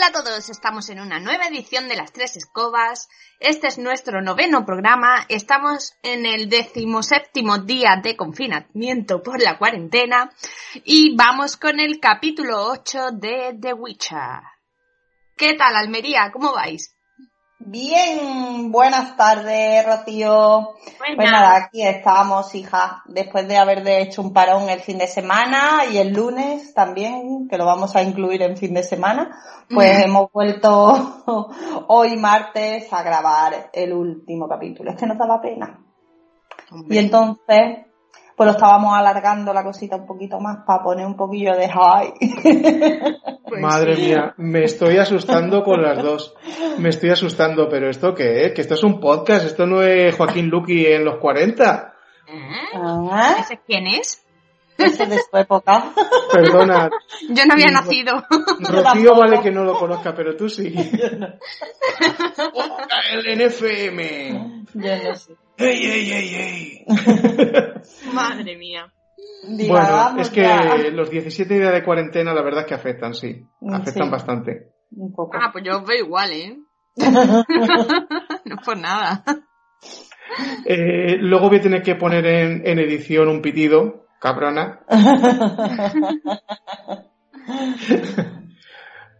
Hola a todos, estamos en una nueva edición de Las Tres Escobas. Este es nuestro noveno programa. Estamos en el decimoséptimo día de confinamiento por la cuarentena y vamos con el capítulo 8 de The Witcher. ¿Qué tal, Almería? ¿Cómo vais? Bien, buenas tardes, Rocío. Pues nada, aquí estamos, hija, después de haber hecho un parón el fin de semana y el lunes también, que lo vamos a incluir en fin de semana, pues hemos vuelto hoy martes a grabar el último capítulo. Es que nos daba pena. Y entonces, pues lo estábamos alargando la cosita un poquito más para poner un poquillo de high. Pues Madre mía, me estoy asustando con las dos. Me estoy asustando, pero ¿esto qué es? Que esto es un podcast, esto no es Joaquín Luqui en los 40. ¿Ah? ¿Ese quién es? Ese de su época. Perdona. Yo no había nacido. Rocío vale que no lo conozca, pero tú sí. El NFM. Yo no sé. ¡Ey, ey, ey, ey! Madre mía. bueno, es que los 17 días de cuarentena la verdad es que afectan, sí. Afectan bastante. Un poco. Ah, pues yo os veo igual, ¿eh? no por nada. Eh, luego voy a tener que poner en, en edición un pitido, cabrona.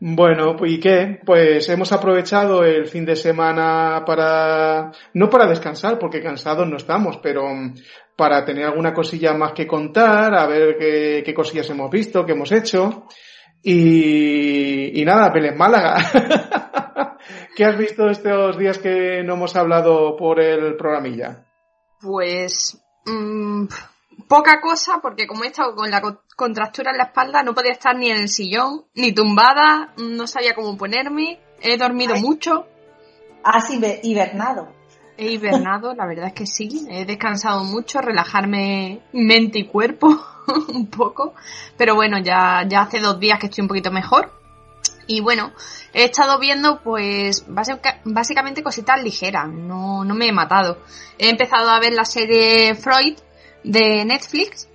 Bueno, ¿y qué? Pues hemos aprovechado el fin de semana para, no para descansar, porque cansados no estamos, pero para tener alguna cosilla más que contar, a ver qué, cosillas hemos visto, qué hemos hecho. Y, nada, Vélez Málaga. ¿Qué has visto estos días que no hemos hablado por el programilla? Pues, mmm, poca cosa, porque como he estado con la contractura en la espalda, no podía estar ni en el sillón, ni tumbada, no sabía cómo ponerme, he dormido mucho. Has hibernado. He hibernado, la verdad es que sí, he descansado mucho, relajarme mente y cuerpo un poco, pero bueno, ya, ya hace dos días que estoy un poquito mejor. Y bueno, he estado viendo pues básicamente cositas ligeras, no, no me he matado. He empezado a ver la serie Freud, de Netflix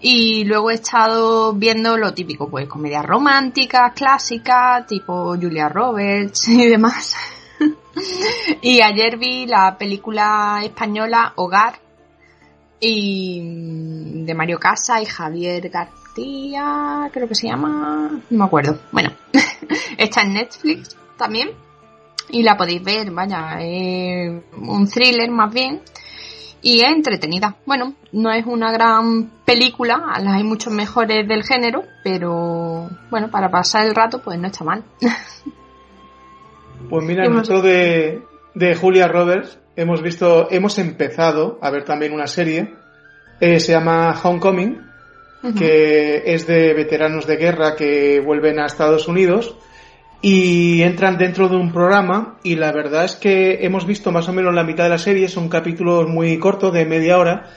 y luego he estado viendo lo típico, pues comedias románticas, clásicas, tipo Julia Roberts y demás. y ayer vi la película española Hogar y de Mario Casa y Javier García, creo que se llama, no me acuerdo. Bueno, está en Netflix también y la podéis ver, vaya, es un thriller más bien y es entretenida. Bueno, no es una gran película, las hay muchos mejores del género, pero bueno, para pasar el rato pues no está mal. Pues mira, nosotros de, de Julia Roberts hemos visto, hemos empezado a ver también una serie, eh, se llama Homecoming, que es de veteranos de guerra que vuelven a Estados Unidos y entran dentro de un programa y la verdad es que hemos visto más o menos la mitad de la serie, son capítulos muy cortos de media hora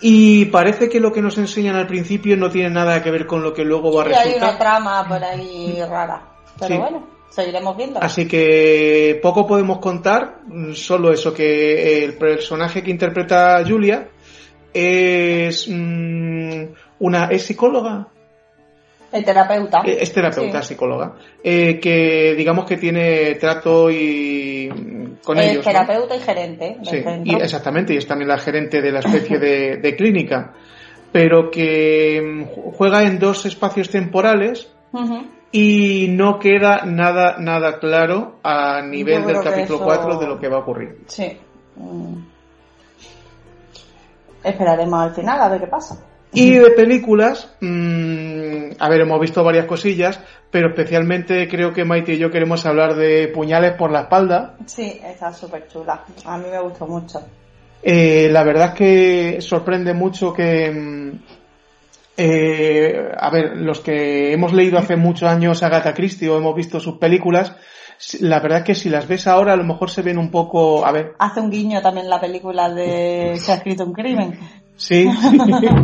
y parece que lo que nos enseñan al principio no tiene nada que ver con lo que luego va a resultar. hay una trama por ahí rara, pero bueno, seguiremos viendo. Así que poco podemos contar, solo eso que el personaje que interpreta Julia es mm, una es psicóloga el terapeuta. Eh, es terapeuta, psicóloga. Eh, que digamos que tiene trato y con es ellos. terapeuta y gerente. Sí, y exactamente, y es también la gerente de la especie de, clínica. Pero que mm, juega en dos espacios temporales y no queda nada, nada claro a nivel del capítulo 4 de lo que va a ocurrir. Sí. Mm. Esperaremos al final a ver qué pasa. Y de películas, mmm, a ver, hemos visto varias cosillas, pero especialmente creo que Maite y yo queremos hablar de Puñales por la espalda. Sí, está súper chula. A mí me gustó mucho. Eh, la verdad es que sorprende mucho que, mm, eh, a ver, los que hemos leído hace muchos años a Agatha Christie o hemos visto sus películas, la verdad es que si las ves ahora a lo mejor se ven un poco, a ver. Hace un guiño también la película de Se ha escrito un crimen. Sí,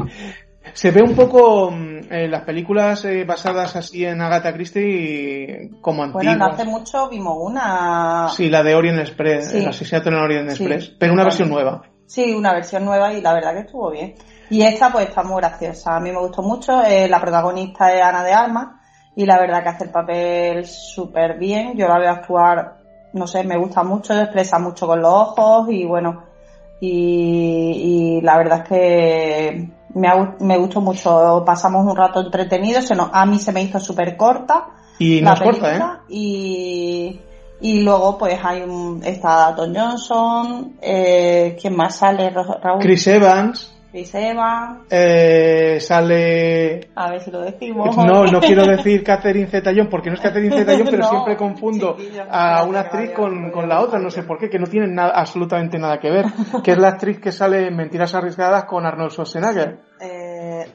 se ve un poco mm, las películas eh, basadas así en Agatha Christie como antiguas. Bueno, no hace mucho vimos una... Sí, la de Orient Express, el asesinato en Orient Express, pero una versión nueva. Sí, una versión nueva y la verdad que estuvo bien. Y esta pues está muy graciosa, a mí me gustó mucho, eh, la protagonista es Ana de Armas y la verdad que hace el papel súper bien. Yo la veo actuar, no sé, me gusta mucho, expresa mucho con los ojos y bueno, y, la verdad es que me, me gustó mucho. Pasamos un rato entretenido, se a mí se me hizo súper corta. Y no corta, ¿eh? Y, y luego pues hay un, está Tom Johnson, eh, ¿quién más sale? Raúl. Chris Evans. Evans. Eh, sale... A ver si lo decimos. No, no quiero decir Catherine Zeta-Jones porque no es Catherine Zeta-Jones, pero siempre confundo a una actriz con, con, la otra, no sé por qué, que no tienen nada, absolutamente nada que ver, que es la actriz que sale en Mentiras Arriesgadas con Arnold Schwarzenegger. Eh...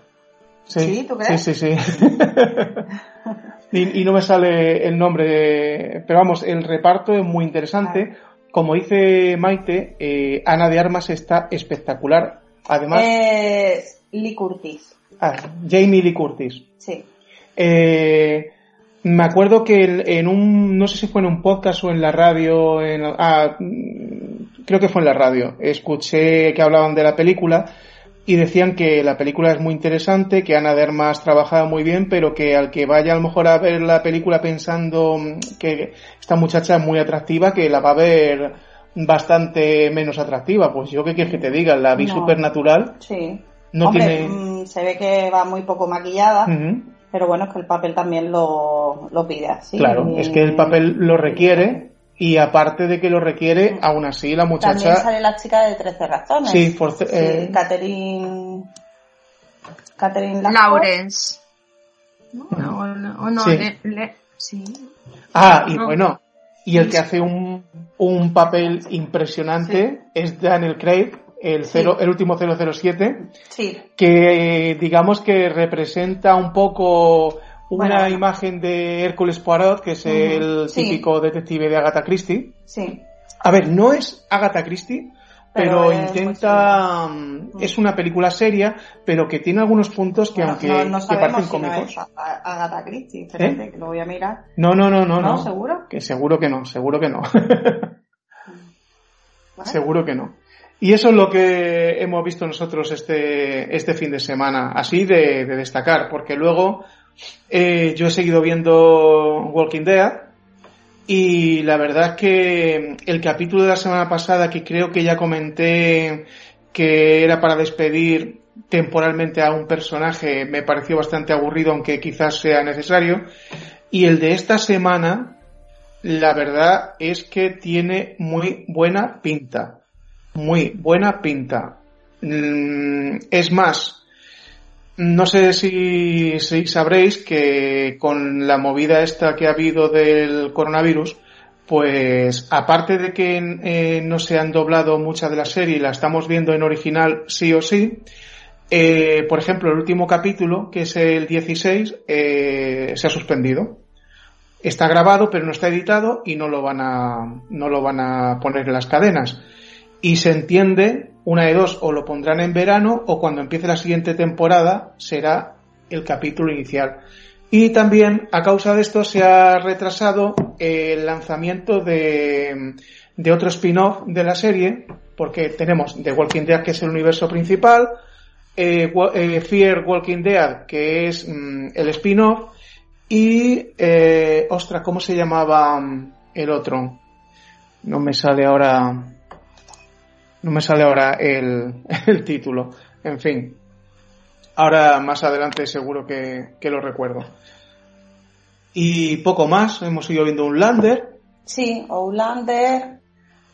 Sí, ¿tú crees? Sí, sí, sí. y, y, no me sale el nombre, pero vamos, el reparto es muy interesante. Como dice Maite, eh, Ana de Armas está espectacular. Además. Eh, Lee Curtis. Ah, Jamie Lee Curtis. Sí. Eh, me acuerdo que en un, no sé si fue en un podcast o en la radio, en, ah, creo que fue en la radio, escuché que hablaban de la película y decían que la película es muy interesante, que Ana Dermas trabajaba muy bien, pero que al que vaya a lo mejor a ver la película pensando que esta muchacha es muy atractiva, que la va a ver bastante menos atractiva. Pues yo qué quieres que te diga, la vi supernatural. Sí. No tiene... Mm, se ve que va muy poco maquillada, pero bueno, es que el papel también lo, lo pide así. Claro, es que el papel lo requiere y aparte de que lo requiere, mm. aún así la muchacha... También sale la chica de 13 razones. Sí, por... Eh... Catherine... Catherine Lawrence. No, no, no, sí. sí. Ah, y bueno, y el que hace un, un papel impresionante es Daniel Craig, el, cero, el último 007, sí. que digamos que representa un poco una imagen de Hércules Poirot, que es el típico detective de Agatha Christie. Sí. A ver, no es Agatha Christie, pero, intenta mm, es una película seria pero que tiene algunos puntos que aunque no, que parecen si cómicos. No Agatha Christie espérate ¿Eh? que lo voy a mirar. No no no no no, seguro que seguro que no seguro que no. Seguro que no. Y eso es lo que hemos visto nosotros este este fin de semana así de, destacar porque luego eh, yo he seguido viendo Walking Dead y la verdad es que el capítulo de la semana pasada, que creo que ya comenté que era para despedir temporalmente a un personaje, me pareció bastante aburrido, aunque quizás sea necesario. Y el de esta semana, la verdad es que tiene muy buena pinta. Muy buena pinta. Mm, es más, no sé si, sabréis que con la movida esta que ha habido del coronavirus, pues aparte de que eh, no se han doblado muchas de la serie la estamos viendo en original sí o sí, eh, por ejemplo, el último capítulo, que es el 16, eh, se ha suspendido. Está grabado, pero no está editado y no lo van a, no lo van a poner en las cadenas. Y se entiende una de dos, o lo pondrán en verano o cuando empiece la siguiente temporada será el capítulo inicial. Y también a causa de esto se ha retrasado el lanzamiento de, de otro spin-off de la serie, porque tenemos The Walking Dead, que es el universo principal, eh, eh, Fear Walking Dead, que es mm, el spin-off, y, eh, ostras, ¿cómo se llamaba mm, el otro? No me sale ahora. No me sale ahora el, el título. En fin. Ahora más adelante seguro que, que, lo recuerdo. Y poco más. Hemos ido viendo un Lander. Sí, Outlander.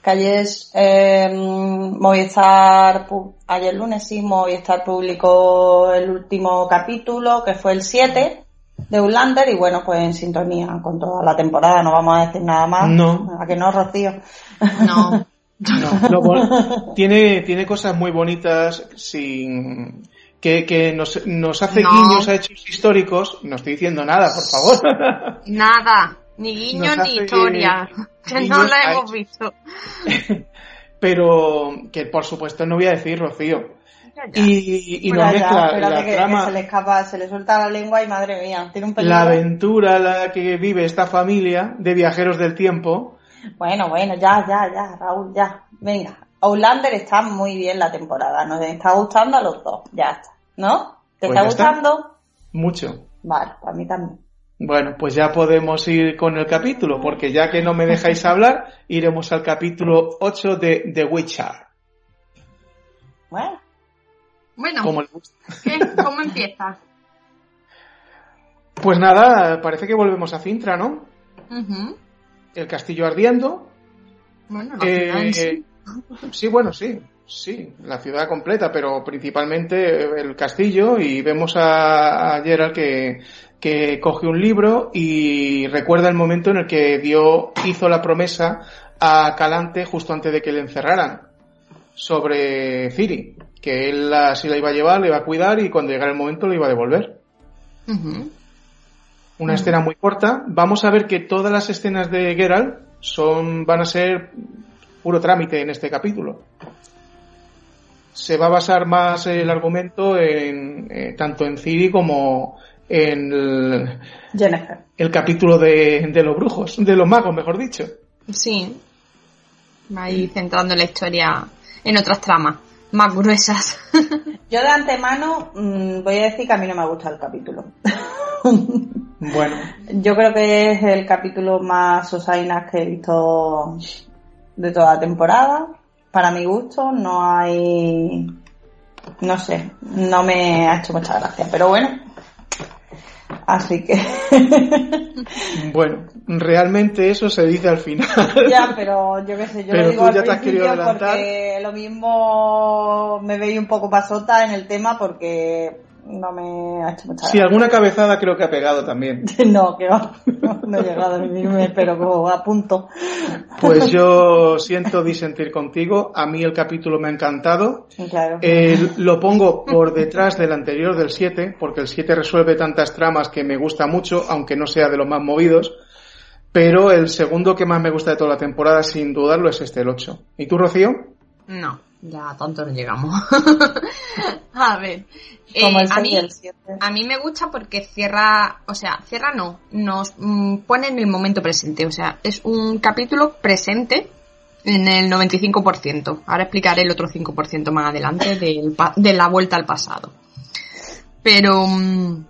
Que ayer eh, Movistar, ayer lunes sí, Movistar publicó el último capítulo, que fue el 7 de Outlander, y bueno, pues en sintonía con toda la temporada, no vamos a decir nada más. No. ¿A que no, Rocío? No. No, tiene, tiene cosas muy bonitas sin que, que nos, nos hace guiños a hechos históricos. No estoy diciendo nada, por favor. Nada, ni guiños ni historia. Que no la hemos visto. Pero que por supuesto no voy a decir, Rocío. Y, y nos mezcla la que, trama. se le escapa, se le suelta la lengua y madre mía, tiene un peligro. La aventura la que vive esta familia de viajeros del tiempo bueno, bueno, ya, ya, ya, Raúl, ya. Venga. Outlander está muy bien la temporada. Nos está gustando a los dos. Ya está. ¿No? ¿Te pues está gustando? Mucho. Vale, para mí también. Bueno, pues ya podemos ir con el capítulo, porque ya que no me dejáis hablar, iremos al capítulo 8 de The Witcher. Bueno. Bueno, ¿Cómo, ¿Cómo empieza? Pues nada, parece que volvemos a Cintra, ¿no? El castillo ardiendo. Bueno, la eh, sí. sí, bueno, sí. Sí, la ciudad completa, pero principalmente el castillo y vemos a, a Gerald que, que coge un libro y recuerda el momento en el que dio, hizo la promesa a Calante justo antes de que le encerraran sobre Ciri, que él la, si la iba a llevar, le iba a cuidar y cuando llegara el momento lo iba a devolver. Una escena muy corta. Vamos a ver que todas las escenas de Geralt son, van a ser puro trámite en este capítulo. Se va a basar más el argumento en eh, tanto en Ciri como en el, el capítulo de, de, los brujos, de los magos, mejor dicho. Sí, va a ir centrando la historia en otras tramas más gruesas. Yo de antemano mm, voy a decir que a mí no me gusta el capítulo. bueno. Yo creo que es el capítulo más osainas que he visto de toda la temporada para mi gusto no hay, no sé, no me ha hecho mucha gracia, pero bueno, así que... bueno, realmente eso se dice al final. ya, pero yo qué sé, yo lo digo al principio porque lo mismo me veis un poco pasota en el tema porque no me ha hecho mucha Sí, alguna cabezada creo que ha pegado también. no, que no, no he llegado a mí, pero como a punto. Pues yo siento disentir contigo. A mí el capítulo me ha encantado. Claro. lo pongo por detrás del anterior, del 7, porque el 7 resuelve tantas tramas que me gusta mucho, aunque no sea de los más movidos. Pero el segundo que más me gusta de toda la temporada, sin dudarlo, es este, el 8. ¿Y tú, Rocío? No, ya tanto no llegamos. a ver, eh, a, mí, a mí me gusta porque cierra, o sea, cierra no, nos mm, pone en el momento presente, o sea, es un capítulo presente en el 95%. Ahora explicaré el otro 5% más adelante de la vuelta al pasado. Pero mm,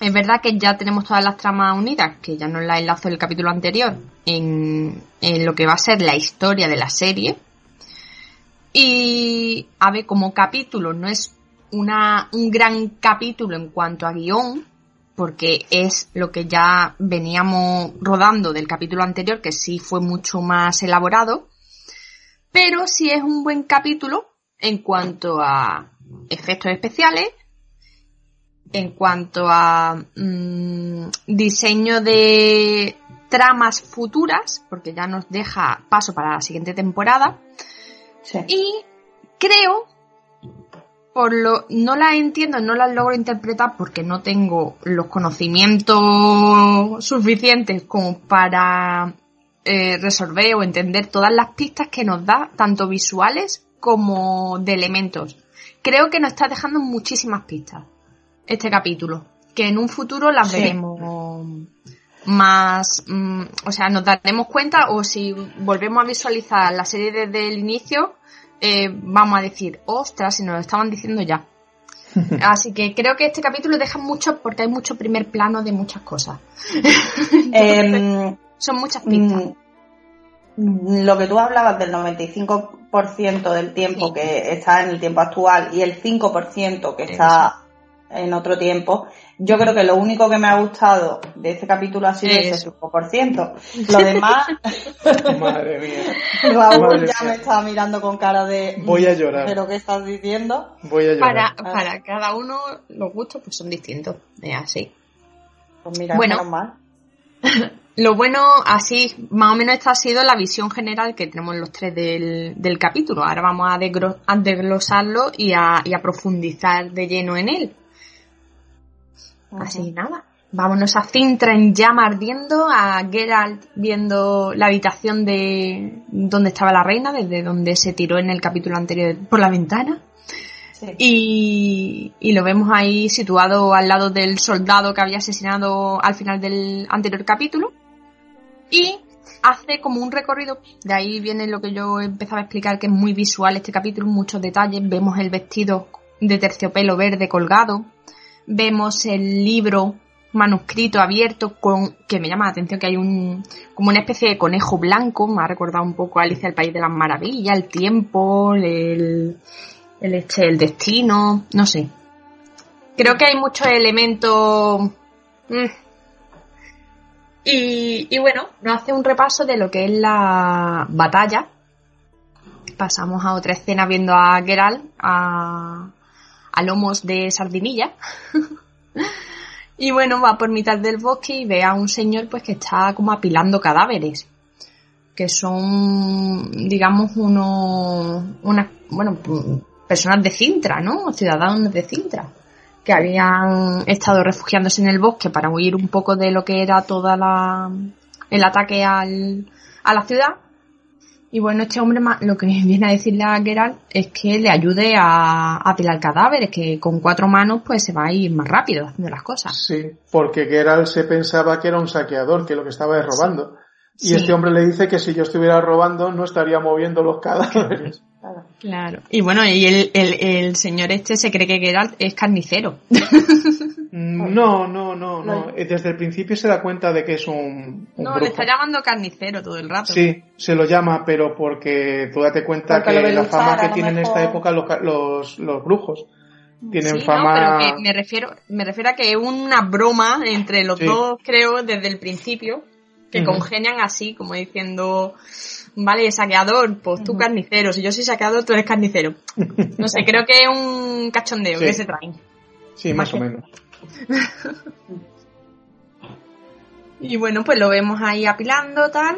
es verdad que ya tenemos todas las tramas unidas, que ya nos la enlazo el capítulo anterior, en, en lo que va a ser la historia de la serie. Y, a ver, como capítulo no es una, un gran capítulo en cuanto a guion, porque es lo que ya veníamos rodando del capítulo anterior, que sí fue mucho más elaborado, pero sí es un buen capítulo en cuanto a efectos especiales, en cuanto a mm, diseño de tramas futuras, porque ya nos deja paso para la siguiente temporada. Y creo por lo no la entiendo, no la logro interpretar porque no tengo los conocimientos suficientes como para eh, resolver o entender todas las pistas que nos da, tanto visuales como de elementos. Creo que nos está dejando muchísimas pistas este capítulo, que en un futuro las veremos más, mm, o sea, nos daremos cuenta o si volvemos a visualizar la serie desde el inicio, eh, vamos a decir, ostras, si nos lo estaban diciendo ya. Así que creo que este capítulo deja mucho porque hay mucho primer plano de muchas cosas. Em, son muchas pistas. Mm, lo que tú hablabas del 95% del tiempo que está en el tiempo actual y el 5% que está en otro tiempo, yo creo que lo único que me ha gustado de este capítulo ha sido ese 5%. Lo demás. Madre mía. Raúl ya me estaba mirando con cara de. Voy a llorar. ¿Pero qué estás diciendo? Voy a llorar. Para, para cada uno, los gustos pues son distintos. Es así. Pues mira, bueno, mal. Lo bueno, así, más o menos esta ha sido la visión general que tenemos los tres del, del capítulo. Ahora vamos a, desglosarlo y a, y a profundizar de lleno en él. Así nada. Vámonos a Cintra en llama ardiendo, a Geralt viendo la habitación de donde estaba la reina, desde donde se tiró en el capítulo anterior por la ventana. Y, y, lo vemos ahí situado al lado del soldado que había asesinado al final del anterior capítulo. Y hace como un recorrido, de ahí viene lo que yo empezaba a explicar, que es muy visual este capítulo, muchos detalles. Vemos el vestido de terciopelo verde colgado, vemos el libro manuscrito abierto con que me llama la atención que hay un como una especie de conejo blanco, me ha recordado un poco a Alicia el País de las Maravillas, el tiempo, el, el, este, el destino, no sé. Creo que hay muchos elementos mm. y, y bueno, nos hace un repaso de lo que es la batalla. Pasamos a otra escena viendo a Geralt a, a lomos de sardinilla. Y bueno, va por mitad del bosque y ve a un señor pues que está como apilando cadáveres. Que son, digamos, unos, unas, bueno, personas de Cintra, ¿no? Ciudadanos de Cintra. Que habían estado refugiándose en el bosque para huir un poco de lo que era toda la, el ataque al, a la ciudad y bueno, este hombre lo que viene a decirle a Geralt es que le ayude a, a apilar cadáveres, que con cuatro manos pues se va a ir más rápido haciendo las cosas. Sí, porque Geralt se pensaba que era un saqueador, que lo que estaba es robando. Y este hombre le dice que si yo estuviera robando no estaría moviendo los cadáveres. Claro. Y bueno, y el, el, el señor este se cree que Geralt es carnicero. Mm, no, no, no, no. Desde el principio se da cuenta de que es un. no, le está llamando carnicero todo el rato. Sí, se lo llama, pero porque tú date cuenta que la fama que tienen en esta época los, los, los brujos. Tienen fama. No, pero que me refiero, me refiero a que es una broma entre los dos, creo, desde el principio, que congenian así, como diciendo. Vale, saqueador, pues tú carnicero. Si yo soy saqueador, tú eres carnicero. No sé, creo que es un cachondeo que se traen. Sí, más, o menos. y bueno, pues lo vemos ahí apilando, tal.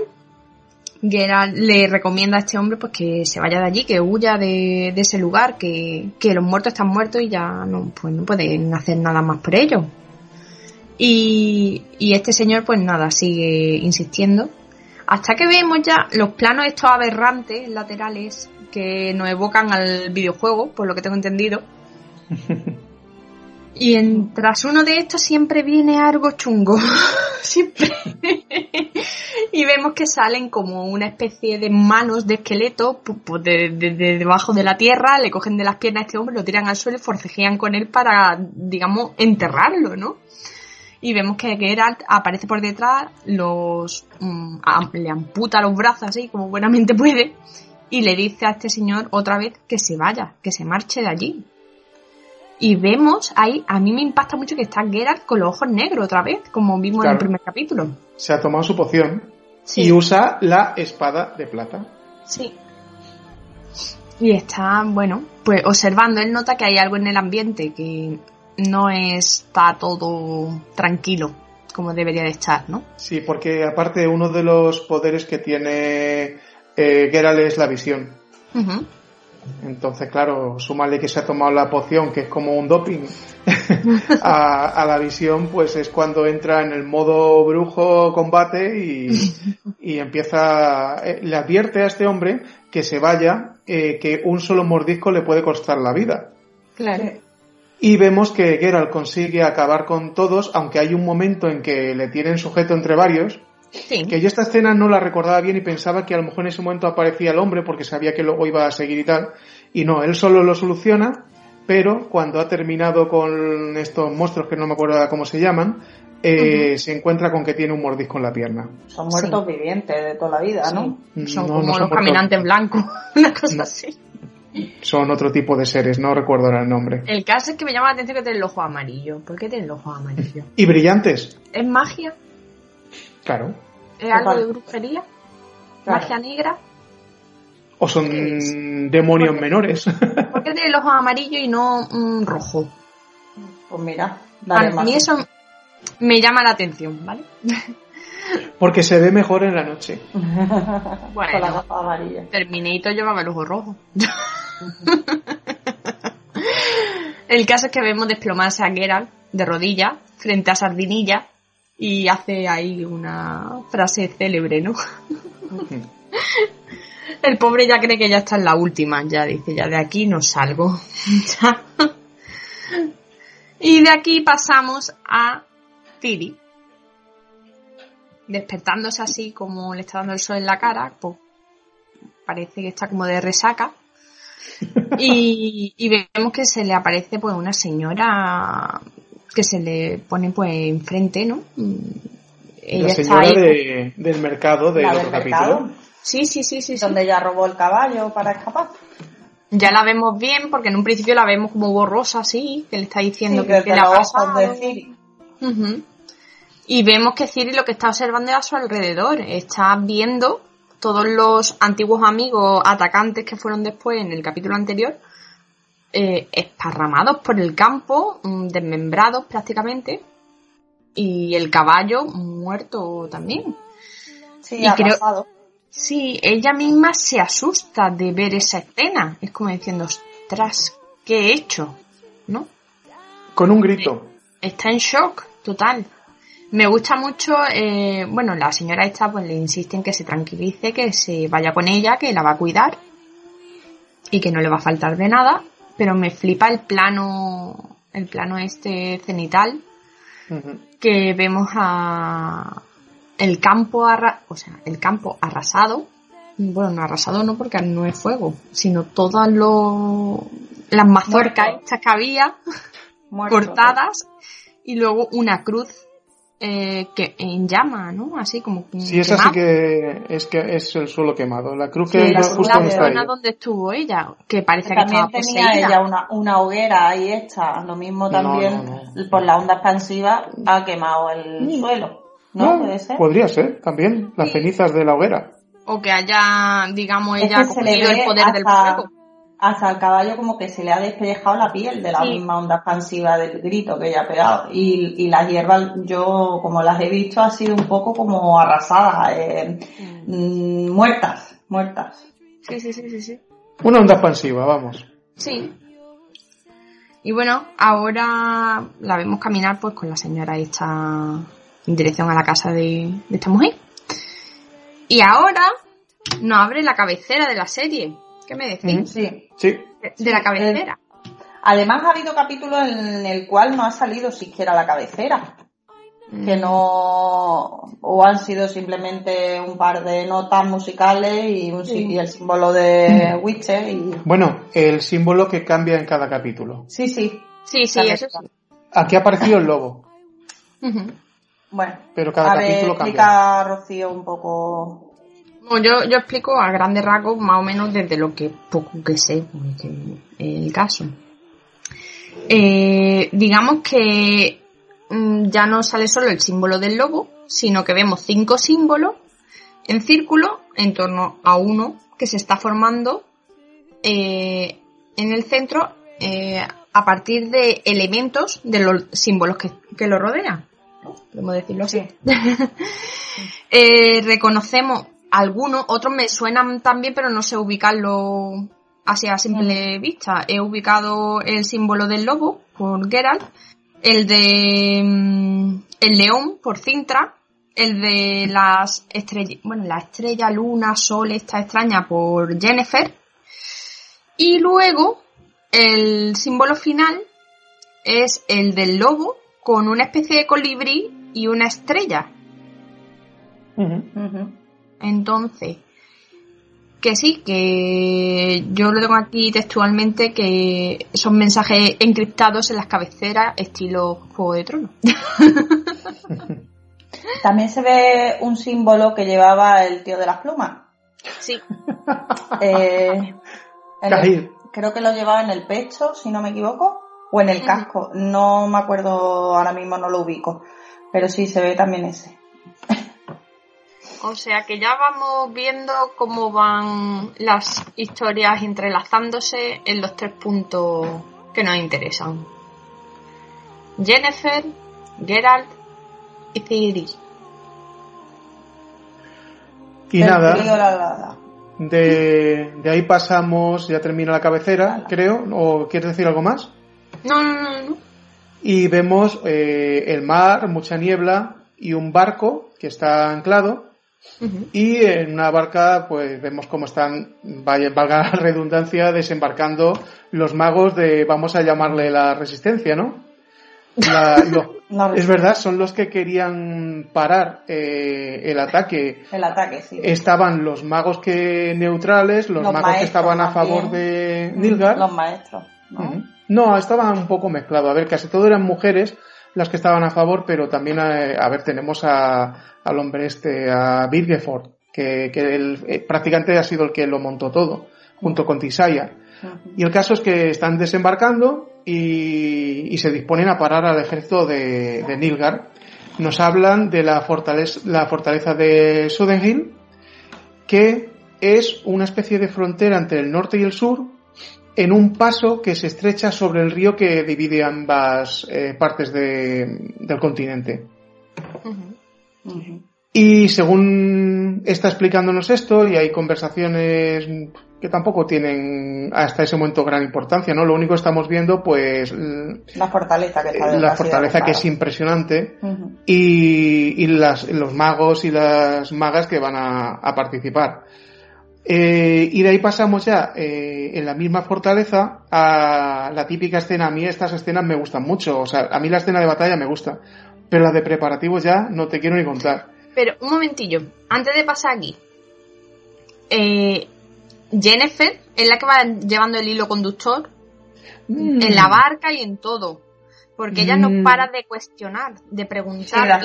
Geralt le recomienda a este hombre pues que se vaya de allí, que huya de, ese lugar, que, los muertos están muertos y ya no, pues no pueden hacer nada más por ellos. Y, y este señor pues nada, sigue insistiendo. Hasta que vemos ya los planos estos aberrantes laterales que nos evocan al videojuego, por lo que tengo entendido. Y en, tras uno de estos siempre viene algo chungo. siempre. y vemos que salen como una especie de manos de esqueleto pues de, debajo de la tierra, le cogen de las piernas a este hombre, lo tiran al suelo y forcejean con él para, digamos, enterrarlo, ¿no? Y vemos que Geralt aparece por detrás, los mm, le amputa los brazos así como buenamente puede y le dice a este señor otra vez que se vaya, que se marche de allí, y vemos ahí, a mí me impacta mucho que está Geralt con los ojos negros otra vez, como vimos en el primer capítulo. Se ha tomado su poción y usa la espada de plata. Sí. Y está, bueno, pues observando, él nota que hay algo en el ambiente que no está todo tranquilo como debería de estar, ¿no? Sí, porque aparte uno de los poderes que tiene eh, Geralt es la visión. Entonces, claro, súmale que se ha tomado la poción, que es como un doping, a, la visión, pues es cuando entra en el modo brujo combate y, empieza, eh, le advierte a este hombre que se vaya, eh, que un solo mordisco le puede costar la vida. Claro. Y vemos que Geralt consigue acabar con todos, aunque hay un momento en que le tienen sujeto entre varios, que yo esta escena no la recordaba bien y pensaba que a lo mejor en ese momento aparecía el hombre porque sabía que luego iba a seguir y tal. Y no, él solo lo soluciona, pero cuando ha terminado con estos monstruos que no me acuerdo cómo se llaman, eh, se encuentra con que tiene un mordisco en la pierna. Son muertos vivientes de toda la vida, ¿no? Son como los caminantes blancos, una cosa así. Son otro tipo de seres, no recuerdo ahora el nombre. El caso es que me llama la atención que tiene el ojo amarillo. ¿Por qué tiene el ojo amarillo? ¿Y brillantes? ¿Es magia? Claro. ¿Es algo de brujería? ¿Magia negra? ¿O son demonios menores? ¿Por qué tiene el ojo amarillo y no rojo? Pues mira, a mí eso me llama la atención, ¿vale? Porque se ve mejor en la noche. bueno, Terminator llevaba el ojo rojo. el caso es que vemos desplomarse a Geralt de rodillas frente a Sardinilla y hace ahí una frase célebre, ¿no? El pobre ya cree que ya está en la última, ya dice, ya de aquí no salgo. y de aquí pasamos a Tiri. Despertándose así como le está dando el sol en la cara, pues parece que está como de resaca. Y, y vemos que se le aparece pues una señora que se le pone pues enfrente, ¿no? Ella la señora del mercado del otro capítulo. Sí, sí, sí, sí. Donde ella robó el caballo para escapar. Ya la vemos bien, porque en un principio la vemos como borrosa, así, que le está diciendo que, le ha pasado. De Y vemos que Ciri lo que está observando es a su alrededor. Está viendo todos los antiguos amigos atacantes que fueron después en el capítulo anterior, eh, esparramados por el campo, mm, desmembrados prácticamente, y el caballo muerto también. Sí, y creo, sí, ella misma se asusta de ver esa escena. Es como diciendo, ostras, ¿qué he hecho? ¿No? Con un grito. Está en shock, total. Me gusta mucho, eh, bueno, la señora esta pues le insiste en que se tranquilice, que se vaya con ella, que la va a cuidar y que no le va a faltar de nada, pero me flipa el plano, el plano este cenital, que vemos a el campo o sea, el campo arrasado, bueno, no arrasado no porque no es fuego, sino todas las mazorcas estas que había cortadas y luego una cruz eh, que en llama, ¿no? Así como Sí, esa sí que es que es el suelo quemado. La cruz que la, justo la zona donde estuvo ella, que parece que, también tenía ella una, una, hoguera ahí hecha. Lo mismo también por la onda expansiva ha quemado el mm. suelo. ¿No? ¿Puede ser? Podría ser también las cenizas de la hoguera. O que haya, digamos, ella cogido el poder del fuego hasta el caballo como que se le ha despellejado la piel de la misma onda expansiva del grito que ella ha pegado. Y, y las hierbas, yo como las he visto, ha sido un poco como arrasadas, eh, mm, muertas, muertas. Sí, sí, sí, sí, sí. Una onda expansiva, vamos. Sí. Y bueno, ahora la vemos caminar pues con la señora esta en dirección a la casa de, de esta mujer. Y ahora nos abre la cabecera de la serie ¿Qué me decís? Sí. sí. De, la cabecera. además ha habido capítulos en el cual no ha salido siquiera la cabecera. Que mm. no. O han sido simplemente un par de notas musicales y, el símbolo de Witcher. Y... Bueno, el símbolo que cambia en cada capítulo. Sí, sí. Sí, sí, eso sí. Aquí ha aparecido el lobo. Bueno, pero cada capítulo explica, Rocío, un poco yo, yo explico a grandes rasgos más o menos desde lo que poco que sé, porque el caso. Eh, digamos que mm, ya no sale solo el símbolo del lobo, sino que vemos cinco símbolos en círculo en torno a uno que se está formando eh, en el centro eh, a partir de elementos de los símbolos que, que lo rodean. Podemos decirlo así. reconocemos algunos, otros me suenan también, pero no sé ubicarlo así a simple vista. He ubicado el símbolo del lobo por Geralt, el de mm, el león por Cintra, el de las estrellas, bueno, la estrella, luna, sol, esta extraña por Jennifer. Y luego el símbolo final es el del lobo con una especie de colibrí y una estrella. Entonces, que sí, que yo lo tengo aquí textualmente que son mensajes encriptados en las cabeceras estilo Juego de Tronos. También se ve un símbolo que llevaba el tío de las plumas. Sí. Eh, creo que lo llevaba en el pecho, si no me equivoco, o en el casco. No me acuerdo, ahora mismo no lo ubico. Pero sí se ve también ese. O sea que ya vamos viendo cómo van las historias entrelazándose en los tres puntos que nos interesan. Jennifer, Geralt y Ciri. Y nada. De, ahí pasamos, ya termina la cabecera, creo. ¿O quieres decir algo más? No, no, no. no. Y vemos eh, el mar, mucha niebla y un barco que está anclado y en una barca, pues vemos cómo están, vaya, valga la redundancia, desembarcando los magos de, vamos a llamarle la resistencia, ¿no? es verdad, son los que querían parar eh, el ataque. El ataque, sí. Estaban los magos que neutrales, los, magos que estaban a favor de Nilgar. Los maestros. ¿no? no, estaban un poco mezclados. A ver, casi todo eran mujeres, las que estaban a favor, pero también, eh, a, ver, tenemos a, al hombre este, a Birgeford, que, que el, eh, prácticamente ha sido el que lo montó todo, junto con Tisaya. Y el caso es que están desembarcando y, y se disponen a parar al ejército de, de Nilgar. Nos hablan de la fortaleza, la fortaleza de Sudenhill, que es una especie de frontera entre el norte y el sur, en un paso que se estrecha sobre el río que divide ambas eh, partes de, del continente. Y según está explicándonos esto, y hay conversaciones que tampoco tienen hasta ese momento gran importancia, ¿no? Lo único que estamos viendo, pues... La fortaleza que está La fortaleza que es impresionante y, y las, los magos y las magas que van a, a participar. Eh, y de ahí pasamos ya eh, en la misma fortaleza a la típica escena. A mí estas escenas me gustan mucho. O sea, a mí la escena de batalla me gusta. Pero la de preparativos ya no te quiero ni contar. Pero un momentillo, antes de pasar aquí. Eh, Jennifer es la que va llevando el hilo conductor mm. en la barca y en todo. Porque ella no mm. para de cuestionar, de preguntar.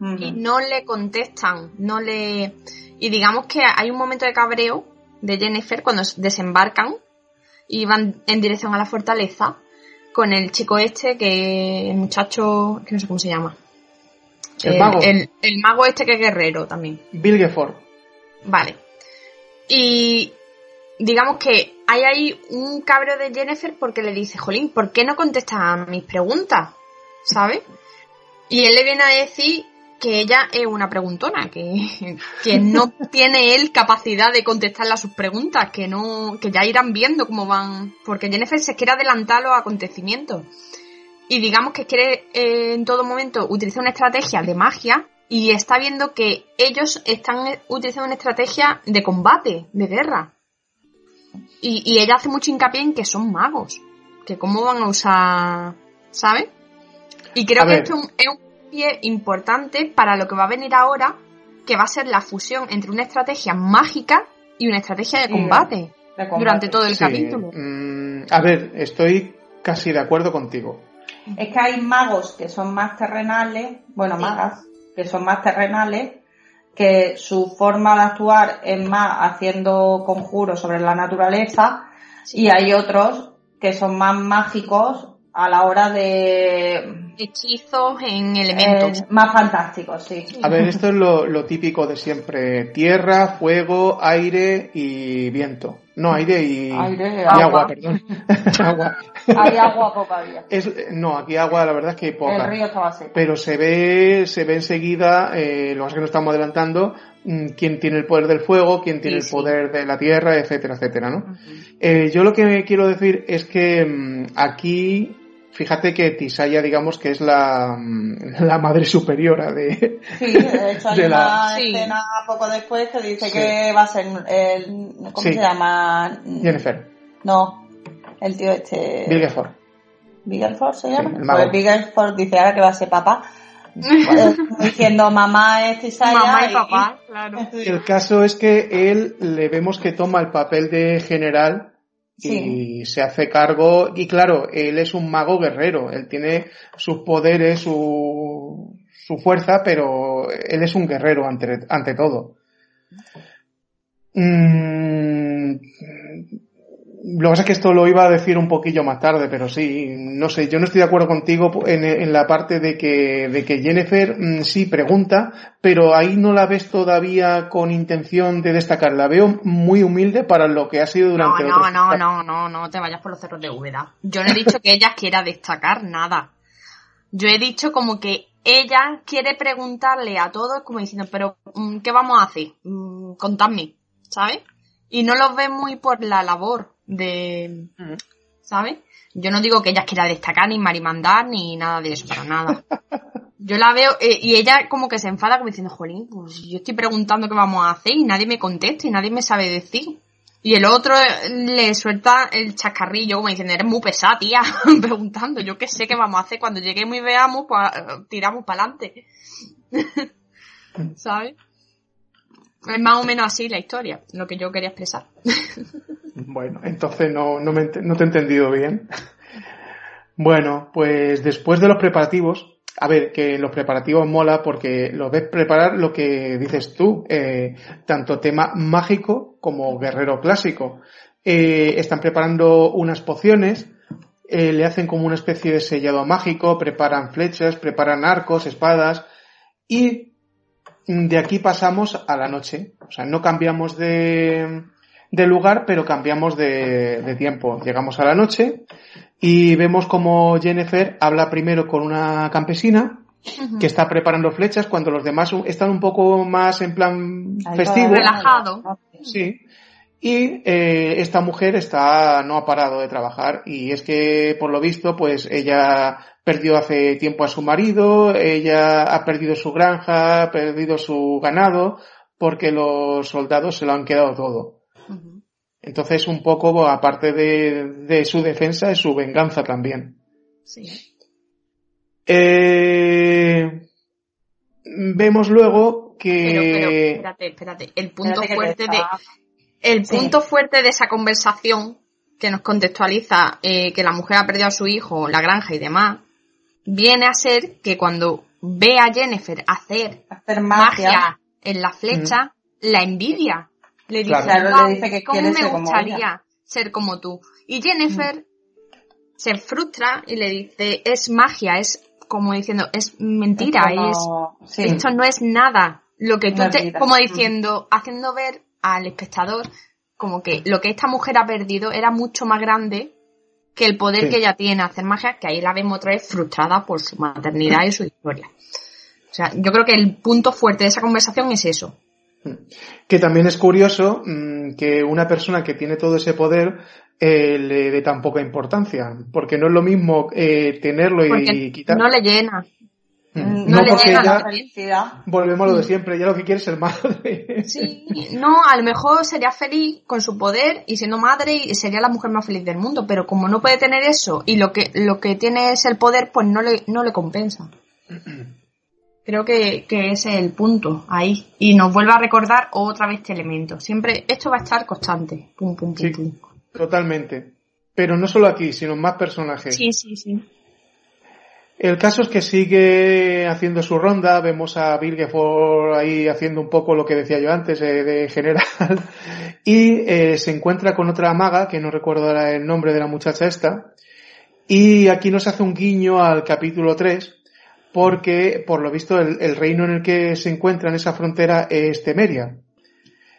y, y no le contestan, no le y digamos que hay un momento de cabreo de Jennifer cuando desembarcan y van en dirección a la fortaleza con el chico este que el muchacho que no sé cómo se llama. El, mago. El, mago este que es guerrero también. Bill Gefford vale. Y digamos que hay ahí un cabreo de Jennifer porque le dice Jolín ¿por qué no contestas a mis preguntas? ¿sabes? y él le viene a decir que ella es una preguntona, que, que no tiene él capacidad de contestarle a sus preguntas, que no, que ya irán viendo cómo van, porque Jennifer se quiere adelantar los acontecimientos. Y digamos que quiere eh, en todo momento utilizar una estrategia de magia y está viendo que ellos están utilizando una estrategia de combate, de guerra. Y, y ella hace mucho hincapié en que son magos, que cómo van a usar, ¿sabes? Y creo que esto es un importante para lo que va a venir ahora, que va a ser la fusión entre una estrategia mágica y una estrategia de combate, durante todo el capítulo. Mm, a ver, estoy casi de acuerdo contigo. Es que hay magos que son más terrenales, bueno, magas, que son más terrenales, que su forma de actuar es más haciendo conjuros sobre la naturaleza, y hay otros que son más mágicos a la hora de hechizos en elementos. Eh, más fantásticos, sí. A ver, esto es lo, típico de siempre. Tierra, fuego, aire y viento. No, aire y, agua. perdón. agua. Hay agua poca es, No, aquí agua la verdad es que hay poca. El río estaba seco. Pero se ve, se ve enseguida, eh, lo más que no estamos adelantando, mm, quién tiene el poder del fuego, quién tiene el poder de la tierra, etcétera, etcétera, ¿no? eh, yo lo que quiero decir es que mm, aquí Fíjate que Tisaya, digamos que es la, la madre superiora de. Sí, de hecho hay una escena poco después que dice que va a ser el. ¿Cómo se llama? Jennifer. No, el tío este. Biggerford. ¿Biggerford se llama? Pues Biggerford dice ahora que va a ser papá. diciendo mamá es Tisaya. Mamá y, papá, claro. El caso es que él le vemos que toma el papel de general y se hace cargo y claro, él es un mago guerrero, él tiene sus poderes, su, su fuerza, pero él es un guerrero ante, ante todo. Mm, lo que pasa es que esto lo iba a decir un poquillo más tarde, pero sí, no sé, yo no estoy de acuerdo contigo en, en la parte de que, de que Jennifer mm, sí pregunta, pero ahí no la ves todavía con intención de destacar. La veo muy humilde para lo que ha sido durante No, no, no, no, no, no te vayas por los cerros de Úbeda. Yo no he dicho que ella quiera destacar nada. Yo he dicho como que ella quiere preguntarle a todos como diciendo, pero mm, ¿qué vamos a hacer? Mm, contadme, ¿sabes? Y no los ve muy por la labor de, ¿sabes? Yo no digo que ella quiera destacar ni marimandar ni nada de eso, para nada. Yo la veo, eh, y ella como que se enfada como diciendo, jolín, pues yo estoy preguntando qué vamos a hacer y nadie me contesta y nadie me sabe decir. Y el otro le suelta el chascarrillo como diciendo, eres muy pesada, tía, preguntando, yo qué sé qué vamos a hacer. Cuando lleguemos y veamos, pues tiramos para adelante. ¿Sabes? Es más o menos así la historia, lo que yo quería expresar. Bueno, entonces no, no, me, no te he entendido bien. Bueno, pues después de los preparativos, a ver, que los preparativos mola porque lo ves preparar lo que dices tú, eh, tanto tema mágico como guerrero clásico. Eh, están preparando unas pociones, eh, le hacen como una especie de sellado mágico, preparan flechas, preparan arcos, espadas y de aquí pasamos a la noche. O sea, no cambiamos de, de lugar, pero cambiamos de, de, tiempo. Llegamos a la noche y vemos como Jennifer habla primero con una campesina que está preparando flechas cuando los demás están un poco más en plan festivo. Relajado. Sí. Y eh, esta mujer está, no ha parado de trabajar y es que por lo visto pues ella perdió hace tiempo a su marido, ella ha perdido su granja, ha perdido su ganado porque los soldados se lo han quedado todo. Entonces un poco aparte de, de, su defensa es su venganza también. Sí. Eh, vemos luego que... Pero, pero, espérate, espérate. El punto fuerte de el punto fuerte de esa conversación que nos contextualiza eh, que la mujer ha perdido a su hijo, la granja y demás, viene a ser que cuando ve a Jennifer hacer, magia. en la flecha, la envidia. Le dice, le dice que ¿cómo me gustaría ser como tú? Y Jennifer se frustra y le dice, es magia, es como diciendo, es mentira, es, esto no es nada. Lo que tú te, como diciendo, haciendo ver al espectador como que lo que esta mujer ha perdido era mucho más grande que el poder que ella tiene a hacer magia, que ahí la vemos otra vez frustrada por su maternidad y su historia. O sea, yo creo que el punto fuerte de esa conversación es eso. Que también es curioso mmm, que una persona que tiene todo ese poder eh, le dé tan poca importancia, porque no es lo mismo eh, tenerlo y porque quitarlo. No le llena. No, no le llega la felicidad. Volvemos a lo de siempre, ya lo que quiere es ser madre. Sí, no, a lo mejor sería feliz con su poder y siendo madre y sería la mujer más feliz del mundo, pero como no puede tener eso y lo que, lo que tiene es el poder, pues no le, no le compensa. Creo que, que ese es el punto ahí. Y nos vuelve a recordar otra vez este elemento. Siempre, esto va a estar constante. Pum, pum, pum, sí, pum. Totalmente. Pero no solo aquí, sino más personajes. Sí, sí, sí. El caso es que sigue haciendo su ronda, vemos a Vilgefort ahí haciendo un poco lo que decía yo antes, eh, de general, y eh, se encuentra con otra maga, que no recuerdo ahora el nombre de la muchacha esta, y aquí nos hace un guiño al capítulo 3, porque por lo visto el, el reino en el que se encuentra en esa frontera es Temeria.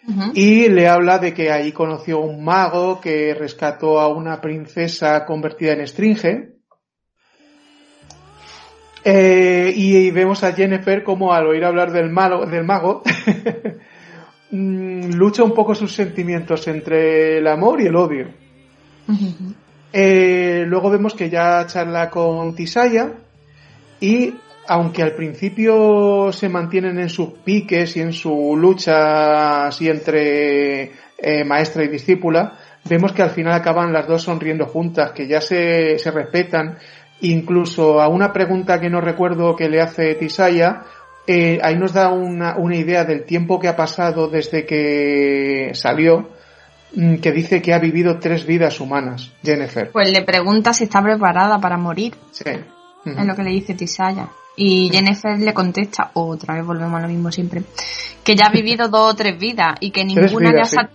Uh -huh. Y le habla de que ahí conoció un mago que rescató a una princesa convertida en estringe, eh, y vemos a Jennifer como al oír hablar del, malo, del mago lucha un poco sus sentimientos entre el amor y el odio. Uh -huh. eh, luego vemos que ya charla con Tisaya y aunque al principio se mantienen en sus piques y en su lucha así entre eh, maestra y discípula, vemos que al final acaban las dos sonriendo juntas, que ya se, se respetan incluso a una pregunta que no recuerdo que le hace Tisaya, eh, ahí nos da una, una, idea del tiempo que ha pasado desde que salió, que dice que ha vivido tres vidas humanas, Jennifer. Pues le pregunta si está preparada para morir. Sí. Uh -huh. Es lo que le dice Tisaya. Y Jennifer le contesta, otra vez volvemos a lo mismo siempre, que ya ha vivido dos o tres vidas y que ninguna vidas, ya sí.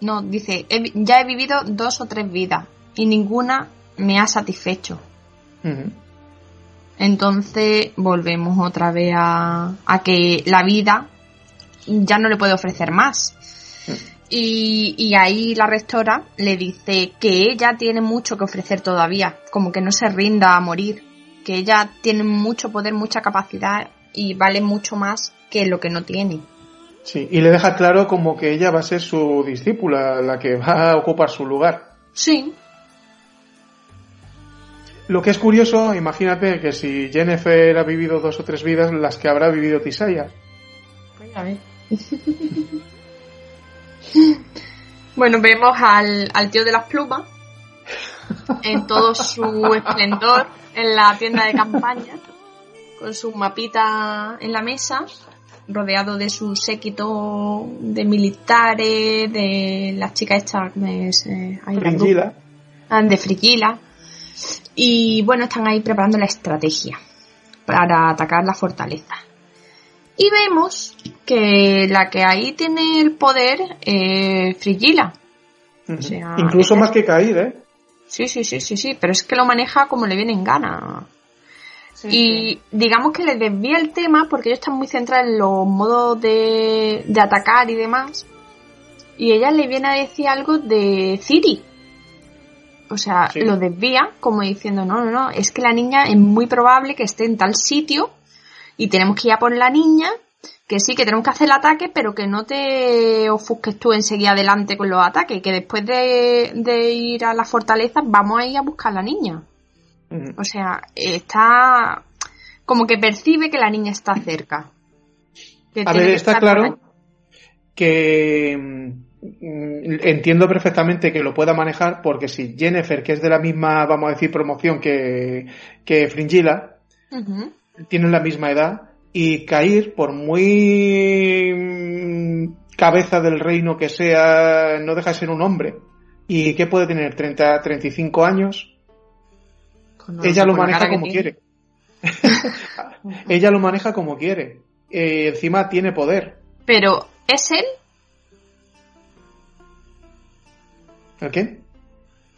No, dice, he, ya he vivido dos o tres vidas y ninguna me ha satisfecho. Uh -huh. Entonces volvemos otra vez a, a, que la vida ya no le puede ofrecer más. Uh -huh. y, y, ahí la rectora le dice que ella tiene mucho que ofrecer todavía, como que no se rinda a morir, que ella tiene mucho poder, mucha capacidad y vale mucho más que lo que no tiene. Sí, y le deja claro como que ella va a ser su discípula, la que va a ocupar su lugar. Sí, lo que es curioso, imagínate que si Jennifer ha vivido dos o tres vidas, las que habrá vivido Tisaya. Pues a ver. bueno, vemos al, al, tío de las plumas en todo su esplendor en la tienda de campaña, con su mapita en la mesa, rodeado de su séquito de militares, de las chicas estas, eh, Frigila. De Frigila Y bueno, están ahí preparando la estrategia para atacar la fortaleza. Y vemos que la que ahí tiene el poder es Frigila. Incluso más que caer, ¿eh? Sí, sí, sí, sí, sí, pero es que lo maneja como le viene en gana. y digamos que le desvía el tema porque ellos están muy centrados en los modos de, de atacar y demás. Y ella le viene a decir algo de Ciri. O sea, lo desvía como diciendo, no, no, no, es que la niña es muy probable que esté en tal sitio y tenemos que ir a por la niña, que sí, que tenemos que hacer el ataque, pero que no te ofusques tú en seguir adelante con los ataques, que después de, ir a la fortaleza vamos a ir a buscar a la niña. O sea, está como que percibe que la niña está cerca. a ver, está claro que mm, entiendo perfectamente que lo pueda manejar porque si Jennifer, que es de la misma, vamos a decir, promoción que, que Fringilla, tienen la misma edad y Cair, por muy mm, cabeza del reino que sea, no deja de ser un hombre. ¿Y qué puede tener? ¿30, 35 años? Ella lo maneja como quiere. Ella lo maneja como quiere. Eh, encima tiene poder. Pero, ¿es él? ¿El qué?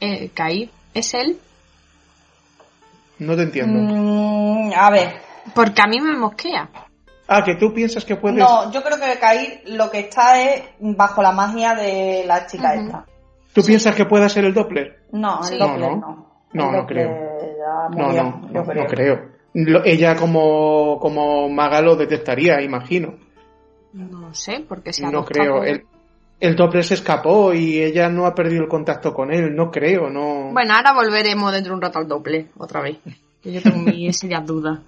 Eh, Cair, ¿es él? No te entiendo. Mm, a ver, porque a mí me mosquea. Ah, que tú piensas que puedes. No, yo creo que Cair lo que está es bajo la magia de la chica esta. ¿Tú piensas que pueda ser el Doppler? No, el Doppler no. No, no, creo. No, no, no, creo. ella como, como maga lo detectaría, imagino. No sé, porque si No creo. El, el Doppler se escapó y ella no ha perdido el contacto con él, no creo, no. Bueno, ahora volveremos dentro de un rato al Doppler, otra vez. yo tengo mis serias dudas.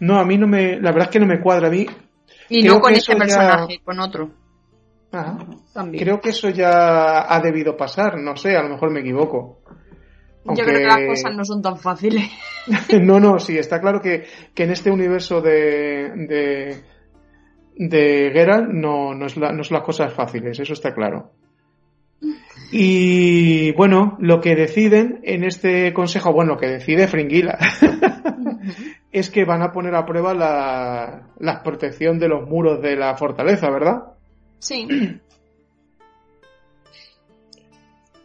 No, a mí no me. La verdad es que no me cuadra a mí. Y no con este personaje, con otro. Ah, También. Creo que eso ya ha debido pasar, no sé, a lo mejor me equivoco. Yo creo que las cosas no son tan fáciles. no, no, sí, está claro que, en este universo de, de, de Geralt no, no, es no son las cosas fáciles, eso está claro. Y bueno, lo que deciden en este consejo, bueno, lo que decide Fringila, es que van a poner a prueba la, la protección de los muros de la fortaleza, ¿verdad? Sí.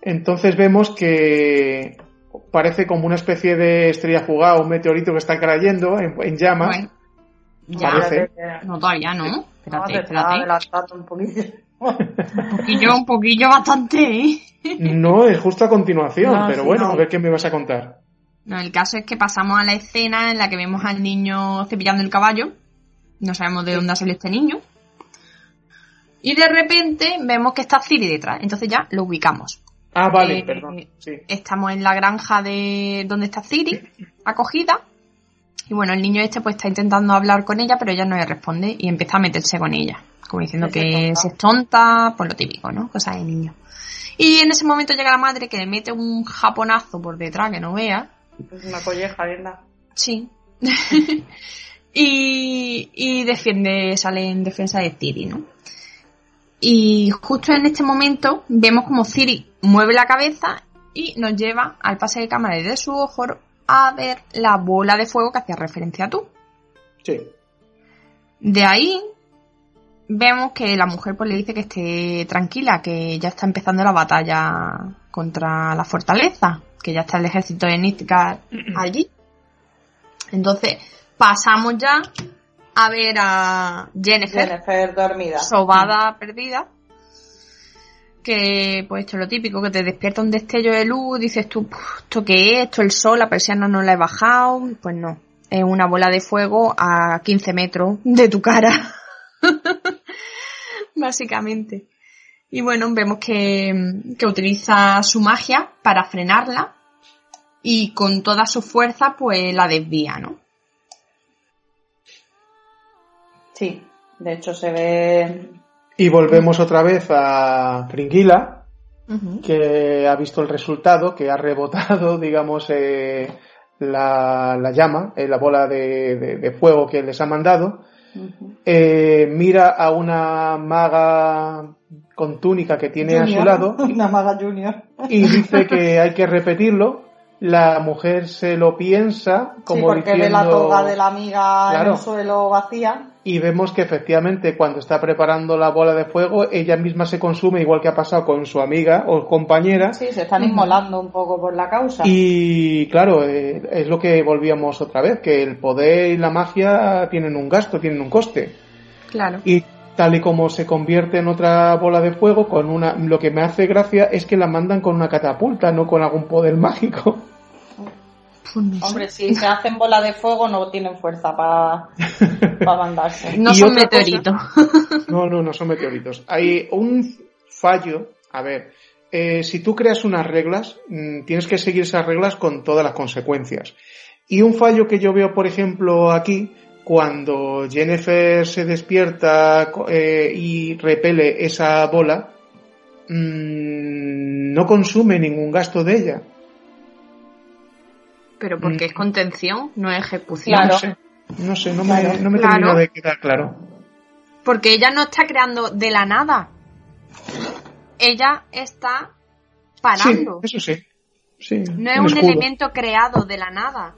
Entonces vemos que parece como una especie de estrella jugada, un meteorito que está cayendo en, llamas. ya, parece. No, todavía no. Espérate, espérate. un poquillo. un poquillo, un poquillo bastante, ¿eh? No, es justo a continuación, pero bueno, a ver qué me vas a contar. No, el caso es que pasamos a la escena en la que vemos al niño cepillando el caballo. No sabemos de dónde ha salido este niño. Y de repente vemos que está Ciri detrás. Entonces ya lo ubicamos. Ah, vale, eh, perdón. Estamos en la granja de donde está Ciri, acogida. Y bueno, el niño este pues está intentando hablar con ella, pero ella no le responde y empieza a meterse con ella. Como diciendo que es tonta, pues lo típico, ¿no? Cosas de niño. Y en ese momento llega la madre que le mete un japonazo por detrás que no vea es una colleja, ¿verdad? Sí. y, y defiende, sale en defensa de Ciri, ¿no? Y justo en este momento vemos como Ciri mueve la cabeza y nos lleva al pase de cámara de su ojo a ver la bola de fuego que hacía referencia a tú. Sí. De ahí vemos que la mujer pues le dice que esté tranquila, que ya está empezando la batalla contra la fortaleza que ya está el ejército de Nidgar allí. Entonces, pasamos ya a ver a Jennifer, Jennifer dormida. Sobada perdida. Que, pues esto es lo típico, que te despierta un destello de luz, dices tú, ¿esto qué es? ¿Esto el sol? La persiana no la he bajado. Pues no, es una bola de fuego a 15 metros de tu cara. Básicamente. Y bueno, vemos que, utiliza su magia para frenarla y con toda su fuerza pues la desvía, ¿no? Sí, de hecho se ve... Y volvemos otra vez a Fringila, que ha visto el resultado, que ha rebotado, digamos, eh, la, llama, eh, la bola de, fuego que les ha mandado. Eh, mira a una maga con túnica que tiene a su lado. Una maga junior. Y dice que hay que repetirlo la mujer se lo piensa como sí, porque ve la toga de la amiga en el suelo vacía. Y vemos que efectivamente cuando está preparando la bola de fuego, ella misma se consume igual que ha pasado con su amiga o compañera. Sí, se están inmolando un poco por la causa. Y claro, eh, es lo que volvíamos otra vez, que el poder y la magia tienen un gasto, tienen un coste. Claro. Y tal y como se convierte en otra bola de fuego, con una, lo que me hace gracia es que la mandan con una catapulta, no con algún poder mágico. Pues Hombre, si se hacen bola de fuego no tienen fuerza para mandarse. No son meteoritos. no, no, no son meteoritos. Hay un fallo, a ver, eh, si tú creas unas reglas, mm, tienes que seguir esas reglas con todas las consecuencias. Y un fallo que yo veo, por ejemplo, aquí, cuando Jennifer se despierta eh, y repele esa bola, mm, no consume ningún gasto de ella. Pero porque es mm. contención, no es ejecución. No sé, no, sé, no me, no me termina de quedar claro. Porque ella no está creando de la nada. Ella está parando. Sí, eso sí. sí no es un, elemento creado de la nada.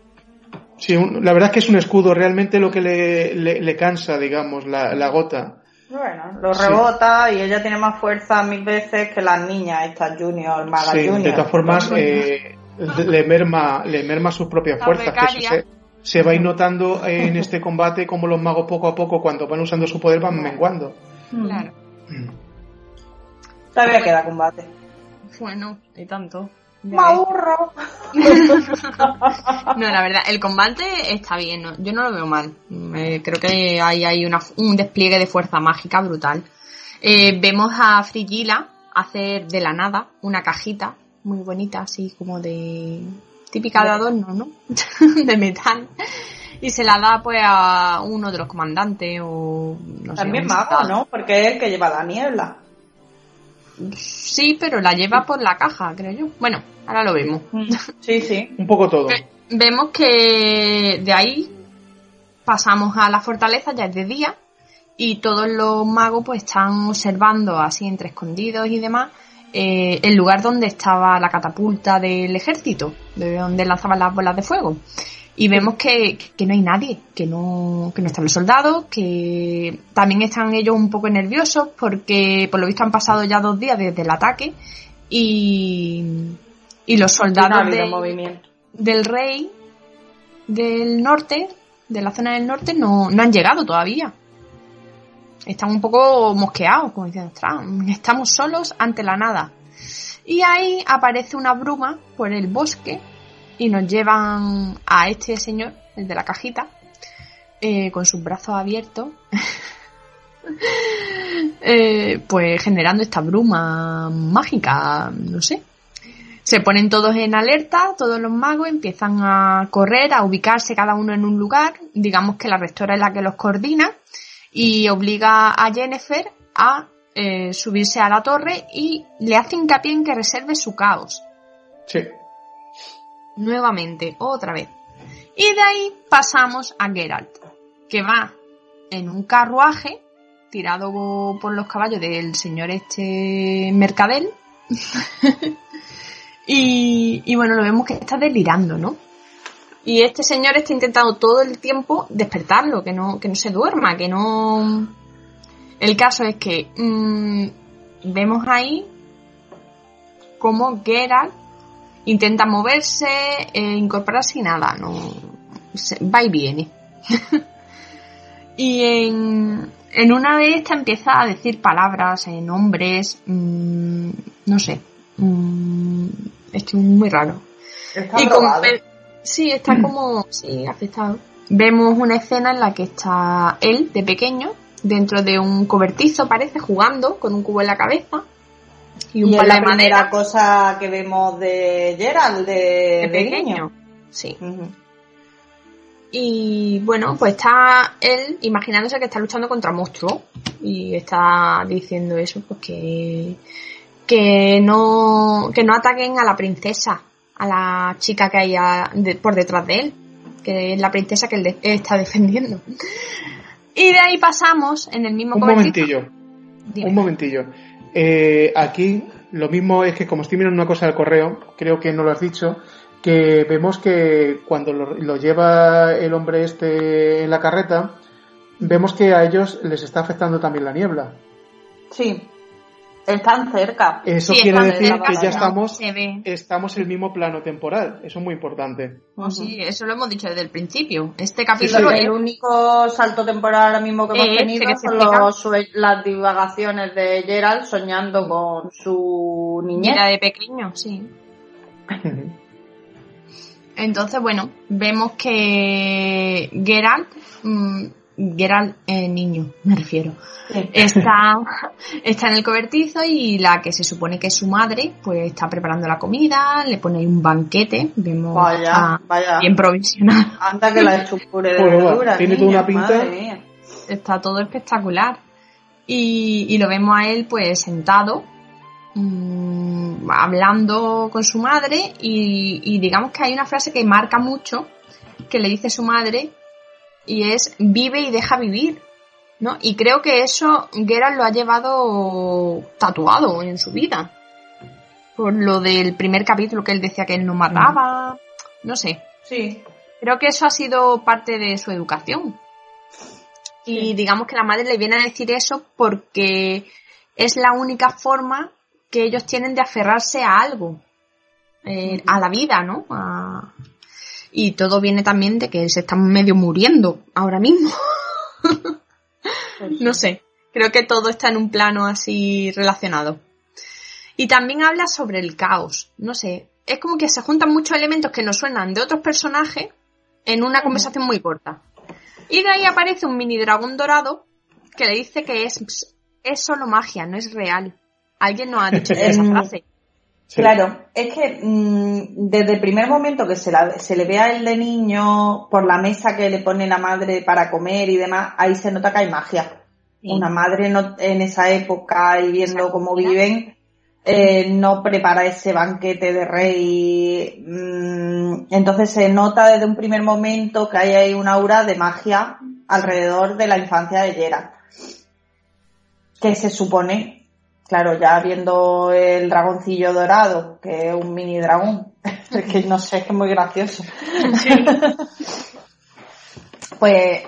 Sí, la verdad es que es un escudo, realmente lo que le, le, cansa, digamos, la, la, gota. Bueno, lo rebota y ella tiene más fuerza mil veces que las niñas, estas junior, malas sí, De todas formas, eh, le merma, le merma sus propias fuerzas. Que se, va a ir notando en este combate como los magos poco a poco, cuando van usando su poder, van menguando. Claro. Mm. Todavía queda combate. Bueno, y tanto. ¡Maurro! no, la verdad, el combate está bien, yo no lo veo mal. creo que hay, hay un despliegue de fuerza mágica brutal. Eh, vemos a Frigila hacer de la nada una cajita muy bonita, así como de típica de adorno, ¿no? de metal. Y se la da pues a uno de los comandantes o no También mago, ¿no? Porque es el que lleva la niebla. Sí, pero la lleva por la caja, creo yo. Bueno, ahora lo vemos. Mm. Sí, sí. Un poco todo. Vemos que de ahí pasamos a la fortaleza, ya es de día, y todos los magos pues están observando así entre escondidos y demás eh, el lugar donde estaba la catapulta del ejército, de donde lanzaban las bolas de fuego. Y vemos que, no hay nadie, que no, que no están los soldados, que también están ellos un poco nerviosos porque por lo visto han pasado ya dos días desde el ataque y, y los soldados del rey del norte, de la zona del norte, no, no han llegado todavía están un poco mosqueados, como diciendo, estamos solos ante la nada. Y ahí aparece una bruma por el bosque y nos llevan a este señor, el de la cajita, eh, con sus brazos abiertos, eh, pues generando esta bruma mágica, no sé. Se ponen todos en alerta, todos los magos empiezan a correr, a ubicarse cada uno en un lugar. Digamos que la rectora es la que los coordina y obliga a Jennifer a eh, subirse a la torre y le hace hincapié en que reserve su caos. Sí. Nuevamente, otra vez. Y de ahí pasamos a Geralt, que va en un carruaje tirado por los caballos del señor este Mercadel. y, y bueno, lo vemos que está delirando, ¿no? Y este señor está intentando todo el tiempo despertarlo, que no, que no se duerma, que no... El caso es que mm, vemos ahí como Geralt intenta moverse, e incorporarse y nada, no va y viene. y en, en una de estas empieza a decir palabras, eh, nombres, mmm, no sé, mmm, esto es muy raro. y con, Sí, está como, sí, afectado. Vemos una escena en la que está él, de pequeño, dentro de un cobertizo, parece, jugando con un cubo en la cabeza. Y, un y la primera cosa que vemos de Gerald, de, pequeño. Sí. Y bueno, pues está él imaginándose que está luchando contra monstruos. Y está diciendo eso, pues que, que no, que no ataquen a la princesa a la chica que hay por detrás de él, que es la princesa que él está defendiendo. Y de ahí pasamos en el mismo Un momentillo. Un momentillo. Eh, aquí lo mismo es que como estoy mirando una cosa del correo, creo que no lo has dicho, que vemos que cuando lo, lleva el hombre este en la carreta, vemos que a ellos les está afectando también la niebla. Sí, están cerca. Eso quiere decir que ya estamos, estamos en el mismo plano temporal. Eso es muy importante. Oh, sí, eso lo hemos dicho desde el principio. Este capítulo es... El único salto temporal ahora mismo que hemos este tenido son las divagaciones de Gerald soñando con su niñez. de pequeño, sí. Entonces, bueno, vemos que Geralt, mmm, Geralt eh, niño, me refiero, está, está en el cobertizo y la que se supone que es su madre, pues está preparando la comida, le pone un banquete, vemos vaya, vaya. bien provisional. Anda que la hecho puré de verdura. Tiene toda una pinta. Está todo espectacular. Y, y, lo vemos a él pues sentado Mm, hablando con su madre y, digamos que hay una frase que marca mucho que le dice su madre y es vive y deja vivir. ¿no? Y creo que eso Geralt lo ha llevado tatuado en su vida. Por lo del primer capítulo que él decía que él no mataba. No sé. Sí. Creo que eso ha sido parte de su educación. Y digamos que la madre le viene a decir eso porque es la única forma que ellos tienen de aferrarse a algo, eh, a la vida, ¿no? Y todo viene también de que se están medio muriendo ahora mismo. no sé, creo que todo está en un plano así relacionado. Y también habla sobre el caos, no sé, es como que se juntan muchos elementos que nos suenan de otros personajes en una conversación muy corta. Y de ahí aparece un mini dragón dorado que le dice que es, es solo magia, no es real. Alguien nos ha dicho esa em, Claro, es que mm, desde el primer momento que se, se le ve a él de niño por la mesa que le pone la madre para comer y demás, ahí se nota que hay magia. Una madre en esa época y viendo cómo viven, eh, no prepara ese banquete de rey. Mm, entonces se nota desde un primer momento que hay ahí una aura de magia alrededor de la infancia de Gerard. Que se supone claro, ya viendo el dragoncillo dorado, que es un mini dragón, que no sé, es que es muy gracioso. pues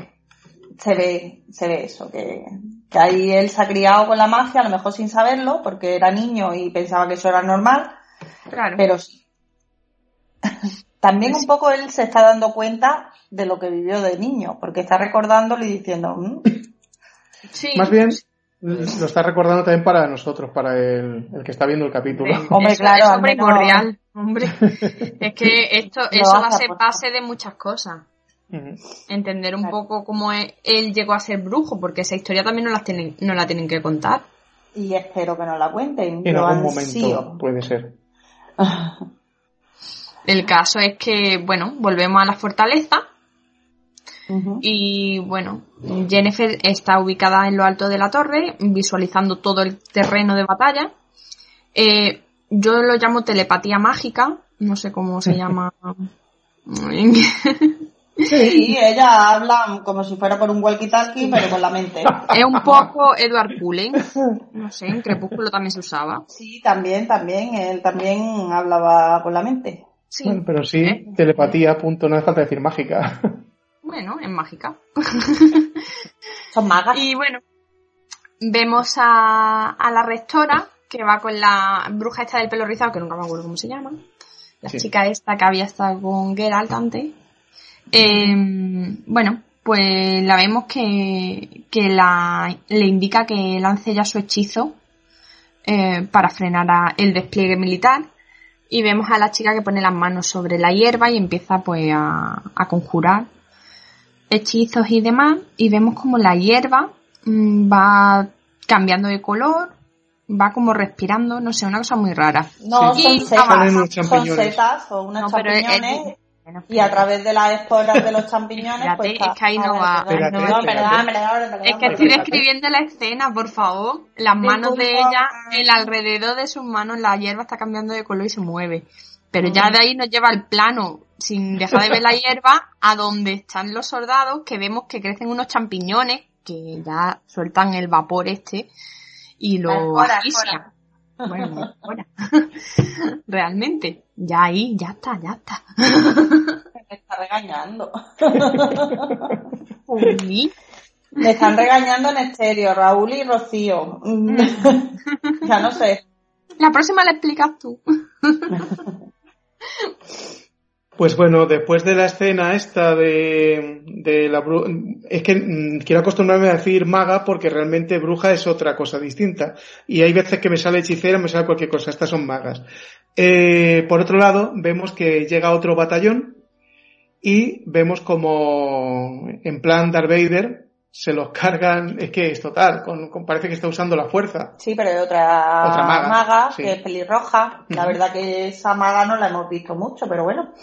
se ve, se ve eso, que, que ahí él se ha criado con la magia, a lo mejor sin saberlo, porque era niño y pensaba que eso era normal. Claro. Pero sí. También un poco él se está dando cuenta de lo que vivió de niño, porque está recordándolo y diciendo, mm". sí. Más bien, lo está recordando también para nosotros, para el, que está viendo el capítulo. hombre, claro, es primordial. Hombre, es que esto, eso va a ser base de muchas cosas. Entender un poco cómo él llegó a ser brujo, porque esa historia también no la tienen, no la tienen que contar. Y espero que no la cuenten. En algún momento puede ser. el caso es que, bueno, volvemos a la fortaleza y bueno, Jennifer está ubicada en lo alto de la torre, visualizando todo el terreno de batalla. Eh, yo lo llamo telepatía mágica, no sé cómo se llama. Sí, ella habla como si fuera por un walkie-talkie, pero con la mente. Es un poco Edward Cullen. No sé, en Crepúsculo también se usaba. Sí, también, también. Él también hablaba con la mente. Sí. pero sí, ¿Eh? telepatía, punto, no hace falta decir mágica. Bueno, es mágica. Son magas. Y bueno, vemos a, a la rectora que va con la bruja esta del pelo rizado, que nunca me acuerdo cómo se llama. La chica esta que había estado con Geralt antes. Em, bueno, pues la vemos que, que la, le indica que lance ya su hechizo eh, para frenar a el despliegue militar. Y vemos a la chica que pone las manos sobre la hierba y empieza pues a, a conjurar hechizos y demás, y vemos como la hierba mm, va cambiando de color, va como respirando, no sé, una cosa muy rara. No, son setas, son setas o unos champiñones. y a través de las esporas de los champiñones, pues es que ahí no va. es que estoy describiendo la escena, por favor. Las manos de ella, el alrededor de sus manos, la hierba está cambiando de color y se mueve. Pero ya de ahí nos lleva al plano sin dejar de ver la hierba, a donde están los soldados, que vemos que crecen unos champiñones que ya sueltan el vapor este y lo asfixian. Bueno, bueno. Realmente. Ya ahí, ya está, ya está. Me está regañando. Me están regañando en estéreo, Raúl y Rocío. ya no sé. La próxima la explicas tú. Pues bueno, después de la escena esta de, de la bruja, es que mm, quiero acostumbrarme a decir maga porque realmente bruja es otra cosa distinta. Y hay veces que me sale hechicera, me sale cualquier cosa, estas son magas. Eh, por otro lado, vemos que llega otro batallón y vemos como en plan Darth Vader se los cargan, es que es total, con, parece que está usando la fuerza. Sí, pero hay otra, maga, que es pelirroja. La verdad que esa maga no la hemos visto mucho, pero bueno.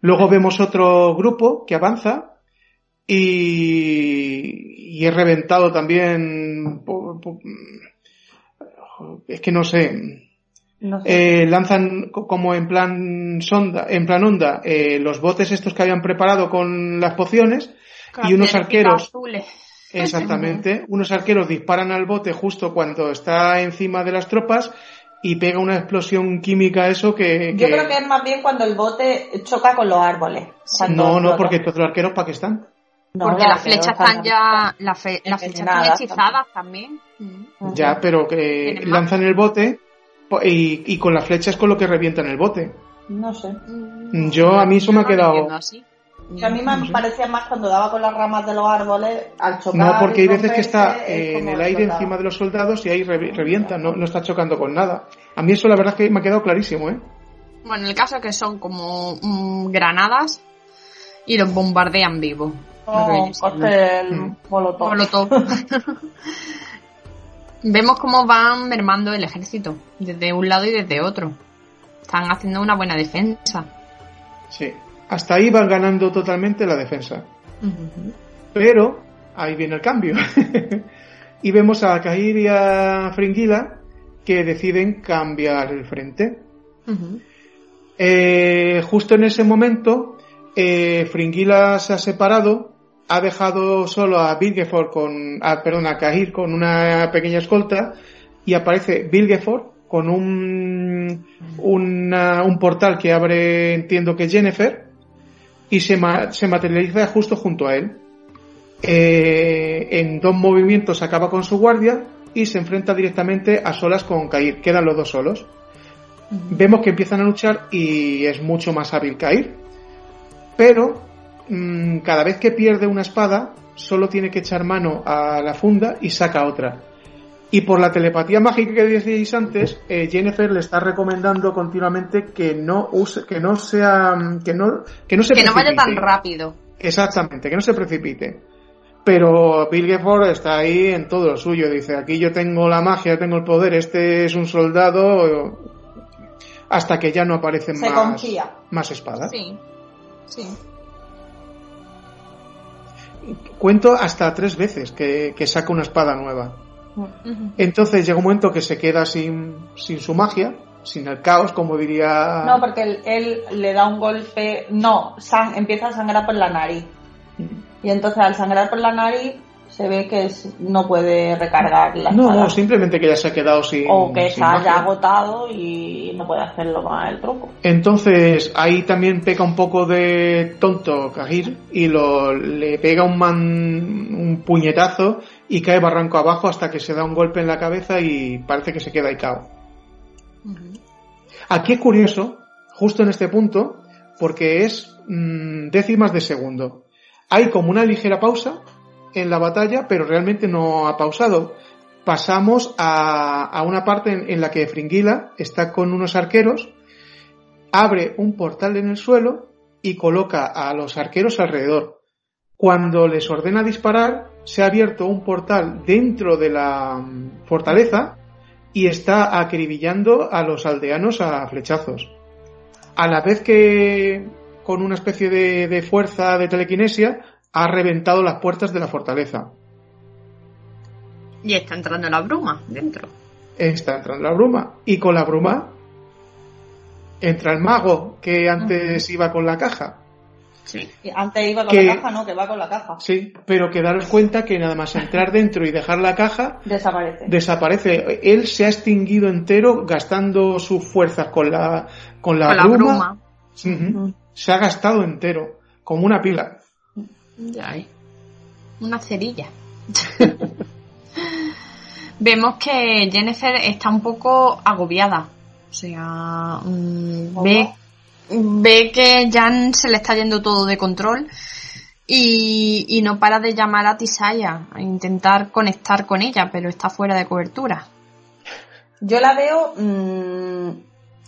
Luego vemos otro grupo que avanza y, y es reventado también. es que no sé. Eh, lanzan como en plan sonda, en plan onda, eh, los botes estos que habían preparado con las pociones y unos arqueros. Exactamente. unos arqueros disparan al bote justo cuando está encima de las tropas y pega una explosión química eso que, Yo creo que es más bien cuando el bote choca con los árboles. No, no, porque los arqueros para qué están. porque las flechas están ya, las flechas están hechizadas también. Ya, pero que lanzan el bote y, y con las flechas con lo que revientan el bote. No sé. Yo, a mí eso me ha quedado a mí me parecía más cuando daba con las ramas de los árboles al chocar. No, porque hay veces que está en el aire encima de los soldados y ahí revienta, no, está chocando con nada. A mí eso la verdad es que me ha quedado clarísimo, ¿eh? Bueno, en el caso que son como mm, granadas y los bombardean vivo. Oh, cóctel molotov. Vemos cómo van mermando el ejército, desde un lado y desde otro. Están haciendo una buena defensa. Sí. Hasta ahí van ganando totalmente la defensa. Pero ahí viene el cambio. y vemos a Kahir y a Fringila que deciden cambiar el frente. Eh, justo en ese momento, eh, Fringila se ha separado, ha dejado solo a Bilgeford con, perdón, a Kahir con una pequeña escolta y aparece Bilgeford con un, un portal que abre, entiendo que Jennifer, y se, materializa justo junto a él. Eh, en dos movimientos acaba con su guardia y se enfrenta directamente a solas con Kair. Quedan los dos solos. Vemos que empiezan a luchar y es mucho más hábil Kair. Pero mm, cada vez que pierde una espada, solo tiene que echar mano a la funda y saca otra. Y por la telepatía mágica que decíais antes, eh, Jennifer le está recomendando continuamente que no use, que no sea, que no, que no se que no vaya tan rápido. Exactamente, que no se precipite. Pero Bill Gifford está ahí en todo lo suyo. Dice, aquí yo tengo la magia, tengo el poder, este es un soldado, hasta que ya no aparecen más, más espadas. Sí, sí. Cuento hasta tres veces que, que saca una espada nueva. Entonces llega un momento que se queda sin, sin su magia, sin el caos, como diría. No, porque él, le da un golpe. No, empieza a sangrar por la nariz. Y entonces al sangrar por la nariz se ve que no puede recargar la No, no, simplemente que ya se ha quedado sin. O que se haya agotado y no puede hacerlo más el truco. Entonces ahí también pega un poco de tonto Kagir y lo, le pega un, man, un puñetazo y cae barranco abajo hasta que se da un golpe en la cabeza y parece que se queda ahí cao. Aquí es curioso, justo en este punto, porque es mm, décimas de segundo. Hay como una ligera pausa en la batalla, pero realmente no ha pausado. Pasamos a, una parte en, la que Fringila está con unos arqueros, abre un portal en el suelo y coloca a los arqueros alrededor. Cuando les ordena disparar, se ha abierto un portal dentro de la mm, fortaleza y está acribillando a los aldeanos a flechazos. A la vez que con una especie de, de fuerza de telequinesia ha reventado las puertas de la fortaleza. Y está entrando la bruma dentro. Está entrando la bruma. Y con la bruma entra el mago que antes iba con la caja. Sí. Antes iba con la caja, no, que va con la caja. Sí, pero que daros cuenta que nada más entrar dentro y dejar la caja. Desaparece. Desaparece. Él se ha extinguido entero gastando sus fuerzas con la, con la, bruma. Se ha gastado entero, como una pila. Ya hay. Una cerilla. Vemos que Jennifer está un poco agobiada. O sea, mm, ve ve que Jan se le está yendo todo de control y, no para de llamar a Tisaya a intentar conectar con ella, pero está fuera de cobertura. Yo la veo mm,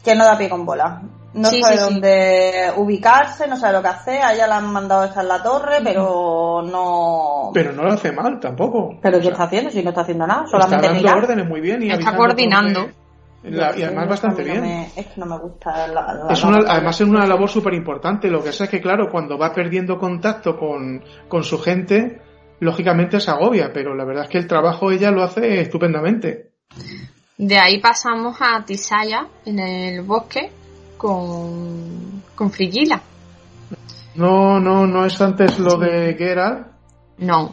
que no da pie con bola. No sabe dónde ubicarse, no sabe lo que hacer. A ella la han mandado a estar en la torre, pero no. Pero no lo hace mal tampoco. ¿Pero qué está haciendo? Si no está haciendo nada, solamente está dando órdenes muy bien y está coordinando y además bastante bien. es que no me gusta la, Además es una labor súper importante. Lo que pasa es que, claro, cuando va perdiendo contacto con, con su gente, lógicamente se agobia, pero la verdad es que el trabajo ella lo hace estupendamente. De ahí pasamos a Tisaya en el bosque con, con Frigila. No, no, no es antes lo de Geralt. No.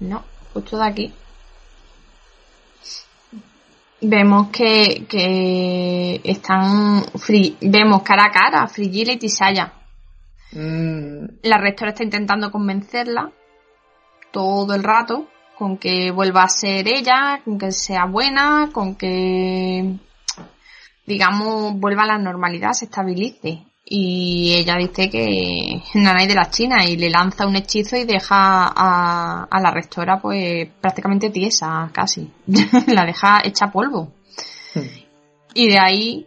No, justo de aquí vemos que, que están vemos cara a cara a Frigila y Tisaya. Mm. La rectora está intentando convencerla todo el rato con que vuelva a ser ella, con que sea buena, con que digamos vuelva a la normalidad, se estabilice y ella dice que Nanay de la China y le lanza un hechizo y deja a, a la rectora pues prácticamente tiesa casi. La deja hecha polvo. Hmm. y de ahí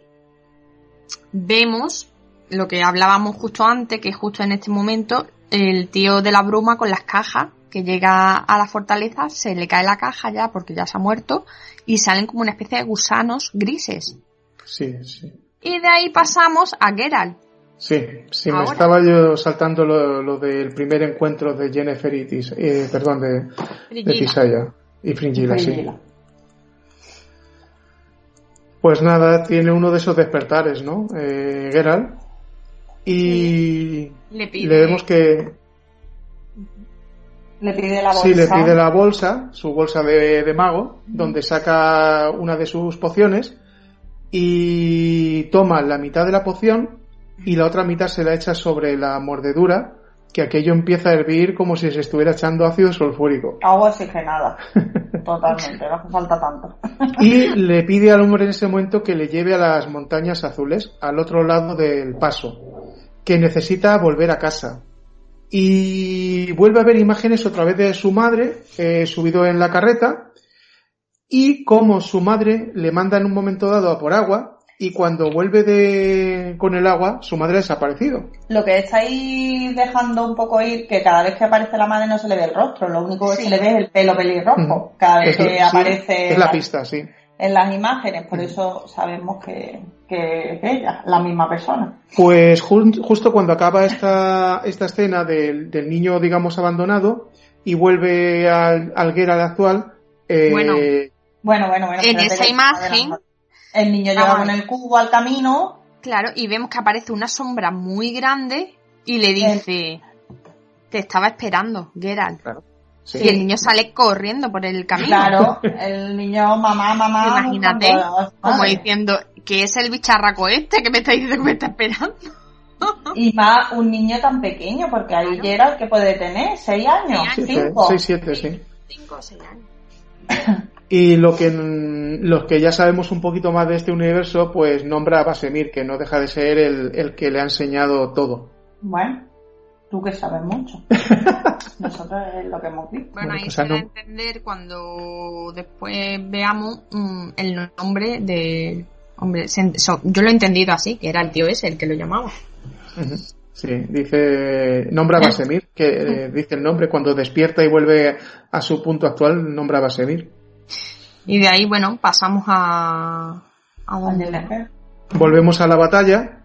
vemos lo que hablábamos justo antes que justo en este momento el tío de la bruma con las cajas que llega a la fortaleza se le cae la caja ya porque ya se ha muerto y salen como una especie de gusanos grises. Sí sí. Y de ahí pasamos a Geralt Sí, sí, me estaba yo saltando lo, del primer encuentro de Jennifer y eh, perdón, de, de Tisaya y Fringilla, sí. Pues nada, tiene uno de esos despertares, ¿no? Eh, Geralt. Y le, vemos que... Le pide la bolsa. Sí, le pide la bolsa, su bolsa de, de mago, donde saca una de sus pociones y toma la mitad de la poción y la otra mitad se la echa sobre la mordedura, que aquello empieza a hervir como si se estuviera echando ácido sulfúrico. Agua oxigenada. Totalmente, no hace falta tanto. y le pide al hombre en ese momento que le lleve a las montañas azules, al otro lado del paso, que necesita volver a casa. Y vuelve a ver imágenes otra vez de su madre, eh, subido en la carreta, y como su madre le manda en un momento dado a por agua, y cuando vuelve de, con el agua, su madre ha desaparecido. Lo que estáis dejando un poco ir, que cada vez que aparece la madre no se le ve el rostro, lo único que se le ve es el pelo pelirrojo, cada vez que aparece... Es la pista, sí. En las imágenes, por eso sabemos que, que, es ella, la misma persona. Pues justo cuando acaba esta, esta escena del, del, niño, digamos, abandonado, y vuelve al, al actual, eh, bueno, bueno, bueno, bueno, en esa imagen el niño llega con el cubo al camino. Claro, y vemos que aparece una sombra muy grande y le dice, te estaba esperando, Geralt. Y el niño sale corriendo por el camino. Claro, el niño, mamá, mamá. Imagínate, como diciendo, que es el bicharraco este que me está diciendo que me está esperando. Y más un niño tan pequeño, porque ahí Geralt, que puede tener? ¿Seis años? ¿Cinco? Seis, siete, sí. Cinco o seis años. Y lo que, los que ya sabemos un poquito más de este universo, pues nombra a Basemir, que no deja de ser el, el que le ha enseñado todo. Bueno, tú que sabes mucho. Nosotros es lo que hemos visto. Bueno, ahí pues se va a entender cuando después veamos mm, el nombre de... Hombre, yo lo he entendido así, que era el tío ese el que lo llamaba. Sí, dice, nombra a Basemir, que eh, dice el nombre, cuando despierta y vuelve a su punto actual, nombra a Basemir. Y de ahí, bueno, pasamos a... ¿A Volvemos a la batalla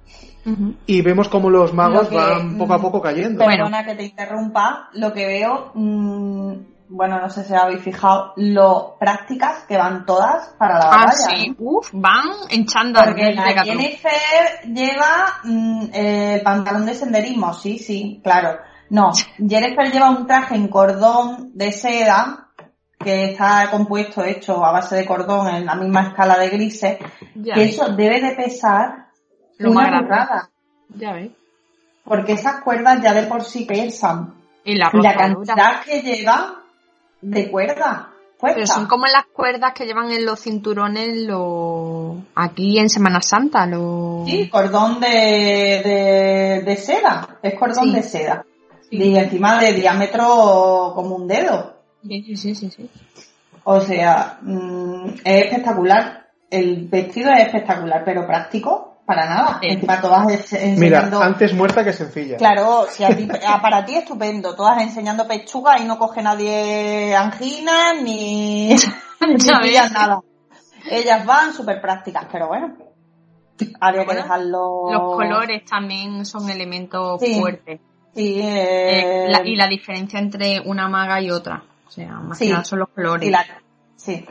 y vemos como los magos van poco a poco cayendo. Perdona que te interrumpa, lo que veo, mm, bueno, no sé si habéis fijado, lo prácticas que van todas para la ah, batalla. Ah, sí, Uf, van en chándal. Porque la Jennifer lleva mm, el pantalón de senderismo, sí, sí, claro. No, Jennifer lleva un traje en cordón de seda que está compuesto, hecho a base de cordón en la misma escala de grises, que eso debe de pesar una burrada. Ya ves. Porque esas cuerdas ya de por sí pesan. Y la, la cantidad que lleva de cuerda. Pero son como las cuerdas que llevan en los cinturones lo... aquí en Semana Santa. Lo... Sí, cordón de, de, seda. Es cordón de seda. Y encima de diámetro como un dedo. Sí, sí, sí, sí. O sea, mm, es espectacular. El vestido es espectacular, pero práctico para nada. Encima todas enseñando... Mira, antes muerta que sencilla. Claro, si ah, para ti estupendo. Todas enseñando pechuga y no coge nadie angina ni, ni nada. Ellas van súper prácticas, pero bueno. Habría que dejarlo... Los colores también son elementos fuertes. Sí, eh, y la diferencia entre una maga y otra. O sea, más que nada son los colores. Sí.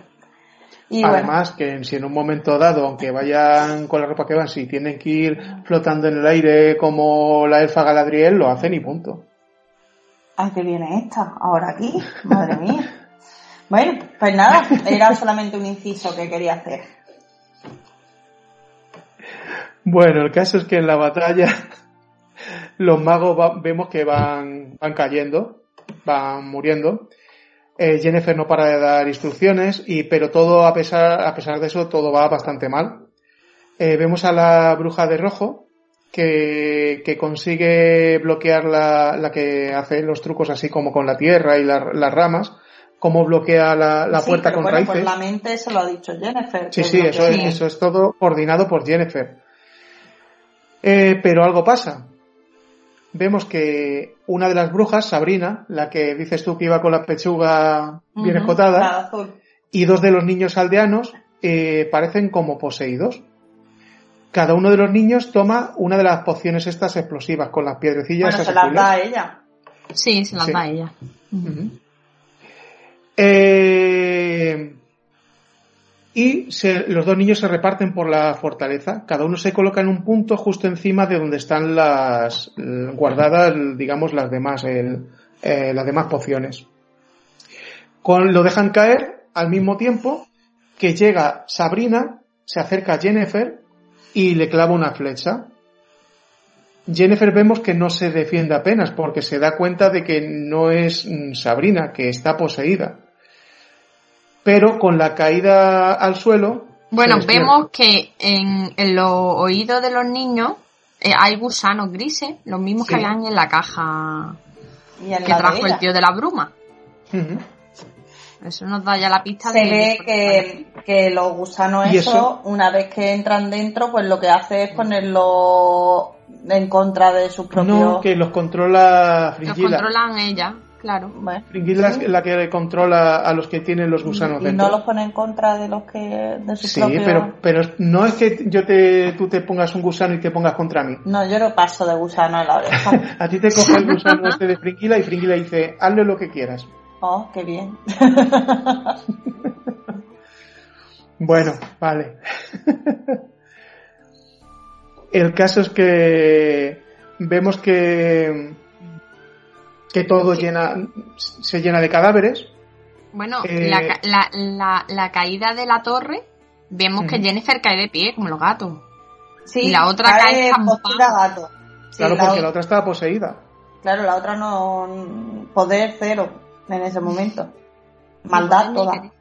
Además, que si en un momento dado, aunque vayan con la ropa que van, si tienen que ir flotando en el aire como la elfa Galadriel, lo hacen y punto. Ah, que viene esta, ahora aquí, madre mía. bueno, pues nada, era solamente un inciso que quería hacer. Bueno, el caso es que en la batalla los magos vemos que van, van cayendo, van muriendo eh, Jennifer no para de dar instrucciones, y, pero todo a pesar, a pesar de eso, todo va bastante mal. Eh, vemos a la bruja de rojo, que, que consigue bloquear la, la, que hace los trucos así como con la tierra y las ramas, cómo bloquea la, la puerta con bueno, raíces. Pues la mente se lo ha dicho Jennifer. Sí, sí, eso, es, eso es todo coordinado por Jennifer. Eh, pero algo pasa vemos que una de las brujas, Sabrina, la que dices tú que iba con la pechuga bien escotada, y dos de los niños aldeanos eh, parecen como poseídos. Cada uno de los niños toma una de las pociones estas explosivas con las piedrecillas. Bueno, se las da a ella. Sí, se las da a ella. eh, y los dos niños se reparten por la fortaleza. Cada uno se coloca en un punto justo encima de donde están las guardadas, digamos, las demás, eh, las demás pociones. Con, lo dejan caer al mismo tiempo que llega Sabrina, se acerca a Jennifer y le clava una flecha. Jennifer vemos que no se defiende apenas porque se da cuenta de que no es mm, Sabrina, que está poseída pero con la caída al suelo. Bueno, vemos que en, los oídos de los niños eh, hay gusanos grises, los mismos que habían en la caja que trajo el tío de la bruma. Eso nos da ya la pista Se ve que, que, los gusanos eso, una vez que entran dentro, pues lo que hace es ponerlo en contra de sus propios... No, que los controla Frigila. Los controlan ella. Claro. Fringilla es la que controla a los que tienen los gusanos ¿Y dentro. no los pone en contra de los que de Sí, pero, pero no es que yo te, tú te pongas un gusano y te pongas contra mí. No, yo no paso de gusano a la oreja. a ti te coge el gusano este de Fringilla y Fringilla dice, hazle lo que quieras. Oh, qué bien. bueno, vale. el caso es que vemos que que todo llena, se llena de cadáveres. Bueno, eh, la, caída de la torre, vemos que Jennifer cae de pie, como los gatos. Sí, y la otra cae, gato. claro, porque la otra estaba poseída. Claro, la otra no. Poder cero en ese momento. Maldad toda.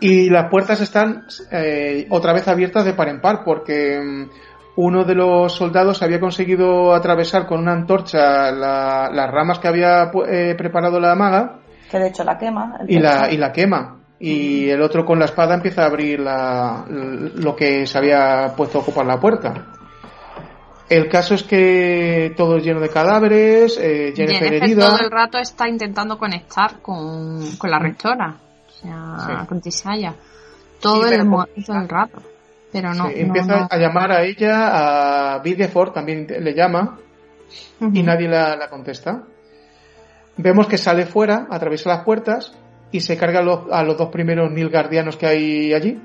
y las puertas están eh, otra vez abiertas de par en par, porque mm, uno de los soldados había conseguido atravesar con una antorcha las ramas que había eh, preparado la maga. Que de hecho la quema. Y la, y la quema. Y el otro con la espada empieza a abrir lo que se había puesto a ocupar la puerta. El caso es que todo es lleno de cadáveres, eh, Jennifer, herida. todo el rato está intentando conectar con, la rectora, o sea, con Tisaya. Todo, el, todo el rato. Pero no. empieza a llamar a ella, a Bigeford también le llama, y nadie la, contesta. vemos que sale fuera, atraviesa las puertas y se carga a los, a los dos primeros nilgardianos que hay allí.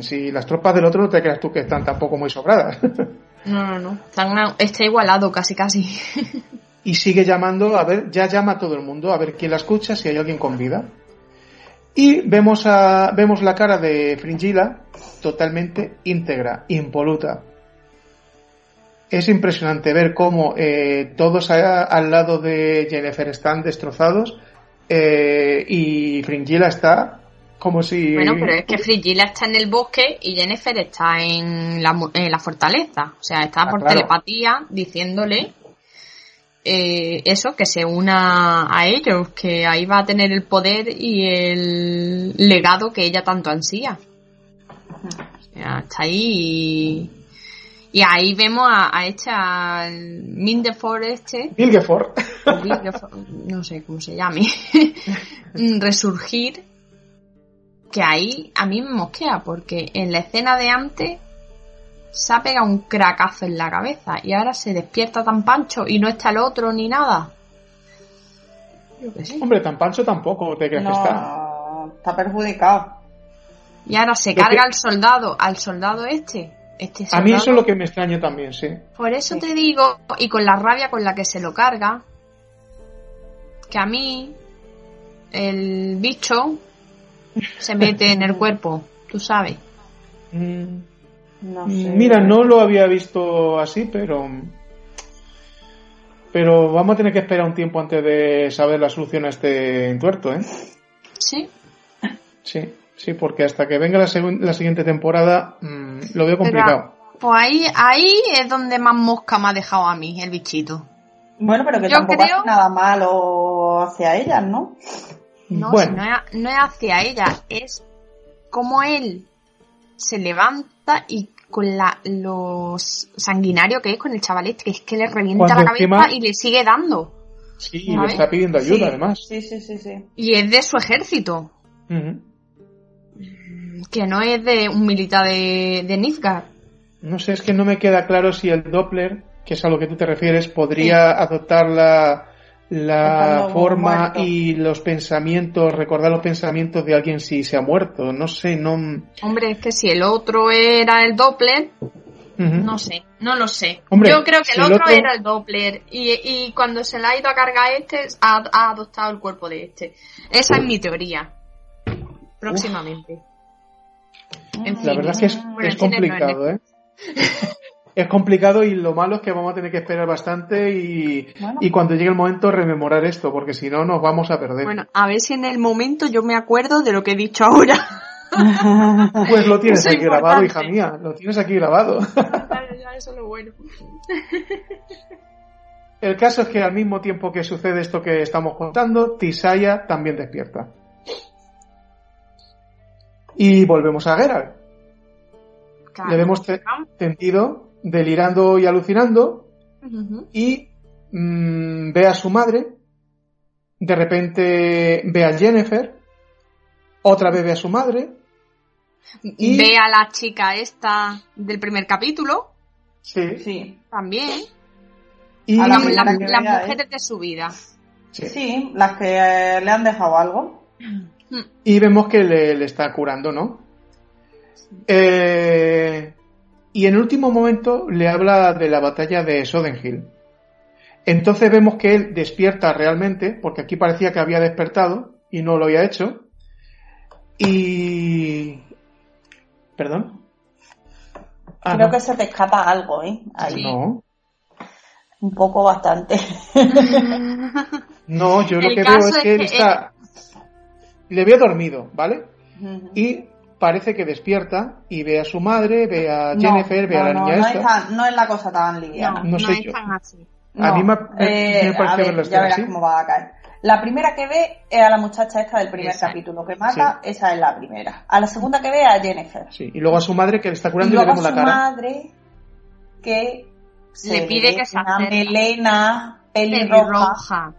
Si las tropas del otro no te creas tú que están tampoco muy sobradas. No, no, no. está igualado casi, casi. y sigue llamando, a ver, ya llama a todo el mundo, a ver quién la escucha, si hay alguien con vida. Y vemos, a, vemos la cara de Fringilla totalmente íntegra, impoluta. Es impresionante ver cómo eh, todos al lado de Jennifer están destrozados eh, y Fringilla está como si... Bueno, pero es que Fringilla está en el bosque y Jennifer está en la, en la fortaleza. O sea, está ah, por telepatía diciéndole eh, eso, que se una a ellos, que ahí va a tener el poder y el legado que ella tanto ansía. Está ahí y, ahí vemos a, a esta Mindeford este. Milgeford. no sé cómo se llame. resurgir. Que ahí a mí me mosquea porque en la escena de antes se ha pegado un cracazo en la cabeza y ahora se despierta tan pancho y no está el otro ni nada. Hombre, tan pancho tampoco te crees que está. Está perjudicado. Y ahora se carga al soldado, al soldado este. este A mí eso es lo que me extraña también, sí. Por eso te digo, y con la rabia con la que se lo carga, que a mí el bicho se mete en el cuerpo, tú sabes. Mm. Mira, no lo había visto así, pero. Pero vamos a tener que esperar un tiempo antes de saber la solución a este entuerto, ¿eh? Sí. Sí, sí, porque hasta que venga la, la siguiente temporada mm, lo veo complicado. pues ahí, ahí es donde más mosca me ha dejado a mí, el bichito. Bueno, pero que tampoco hace nada malo hacia ella, ¿no? No, no, es, no es hacia ella, es como él se levanta y con la, lo sanguinario que es con el chavalete, que es que le revienta la cabeza y le sigue dando. Sí, y le está pidiendo ayuda además. Sí, sí, sí, sí. Y es de su ejército. Que no es de un militar de, de No sé, es que no me queda claro si el Doppler, que es a lo que tú te refieres, podría adoptar la, la forma y los pensamientos, recordar los pensamientos de alguien si se ha muerto, no sé, no... Hombre, es que si el otro era el Doppler, no sé, no lo sé. Yo creo que el, otro, era el Doppler y, y, cuando se le ha ido a cargar este, ha, adoptado el cuerpo de este. Esa es mi teoría. Próximamente. la verdad es que es, complicado, ¿eh? es complicado y lo malo es que vamos a tener que esperar bastante y, y cuando llegue el momento rememorar esto, porque si no nos vamos a perder. Bueno, a ver si en el momento yo me acuerdo de lo que he dicho ahora. Pues lo tienes aquí grabado, hija mía, lo tienes aquí grabado. eso es lo bueno. El caso es que al mismo tiempo que sucede esto que estamos contando, Tisaya también despierta. Y volvemos a Geralt. Le vemos tendido delirando y alucinando y mm, ve a su madre, de repente ve a Jennifer, otra vez ve a su madre. Y... Ve a la chica esta del primer capítulo. Sí. sí. También. Y las mujeres de su vida. Sí. las que le han dejado algo. Y vemos que le, le está curando, ¿no? Eh, y en último momento le habla de la batalla de Sodenhill. Entonces vemos que él despierta realmente, porque aquí parecía que había despertado y no lo había hecho. Y... ¿Perdón? Ah, Creo que se te escapa algo, ¿eh? Ahí. No. Un poco bastante. no, yo lo que veo es que él está... Le veo dormido, ¿vale? Y parece que despierta y ve a su madre, ve a Jennifer, ve a la niña esta. no es la cosa tan liviana. No, sé es tan así. A mí me, eh, ya verás cómo va a caer. La primera que ve es a la muchacha esta del primer capítulo que mata, esa es la primera. A la segunda que ve es a Jennifer. Sí, y luego a su madre que le está curando y, le vemos la cara. a su madre que le pide que se una melena pelirroja.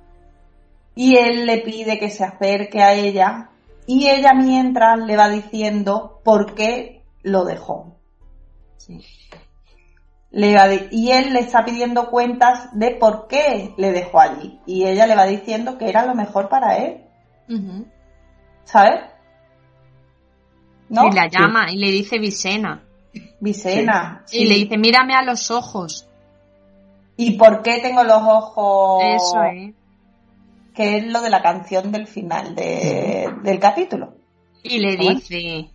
Y él le pide que se acerque a ella y ella mientras le va diciendo por qué lo dejó. le y él le está pidiendo cuentas de por qué le dejó allí. Y ella le va diciendo que era lo mejor para él. ¿Sabes? Y la llama y le dice Vicena. Vicena. Y le dice, mírame a los ojos. ¿Y por qué tengo los ojos? Eso es. Que es lo de la canción del final del capítulo. Y le dice...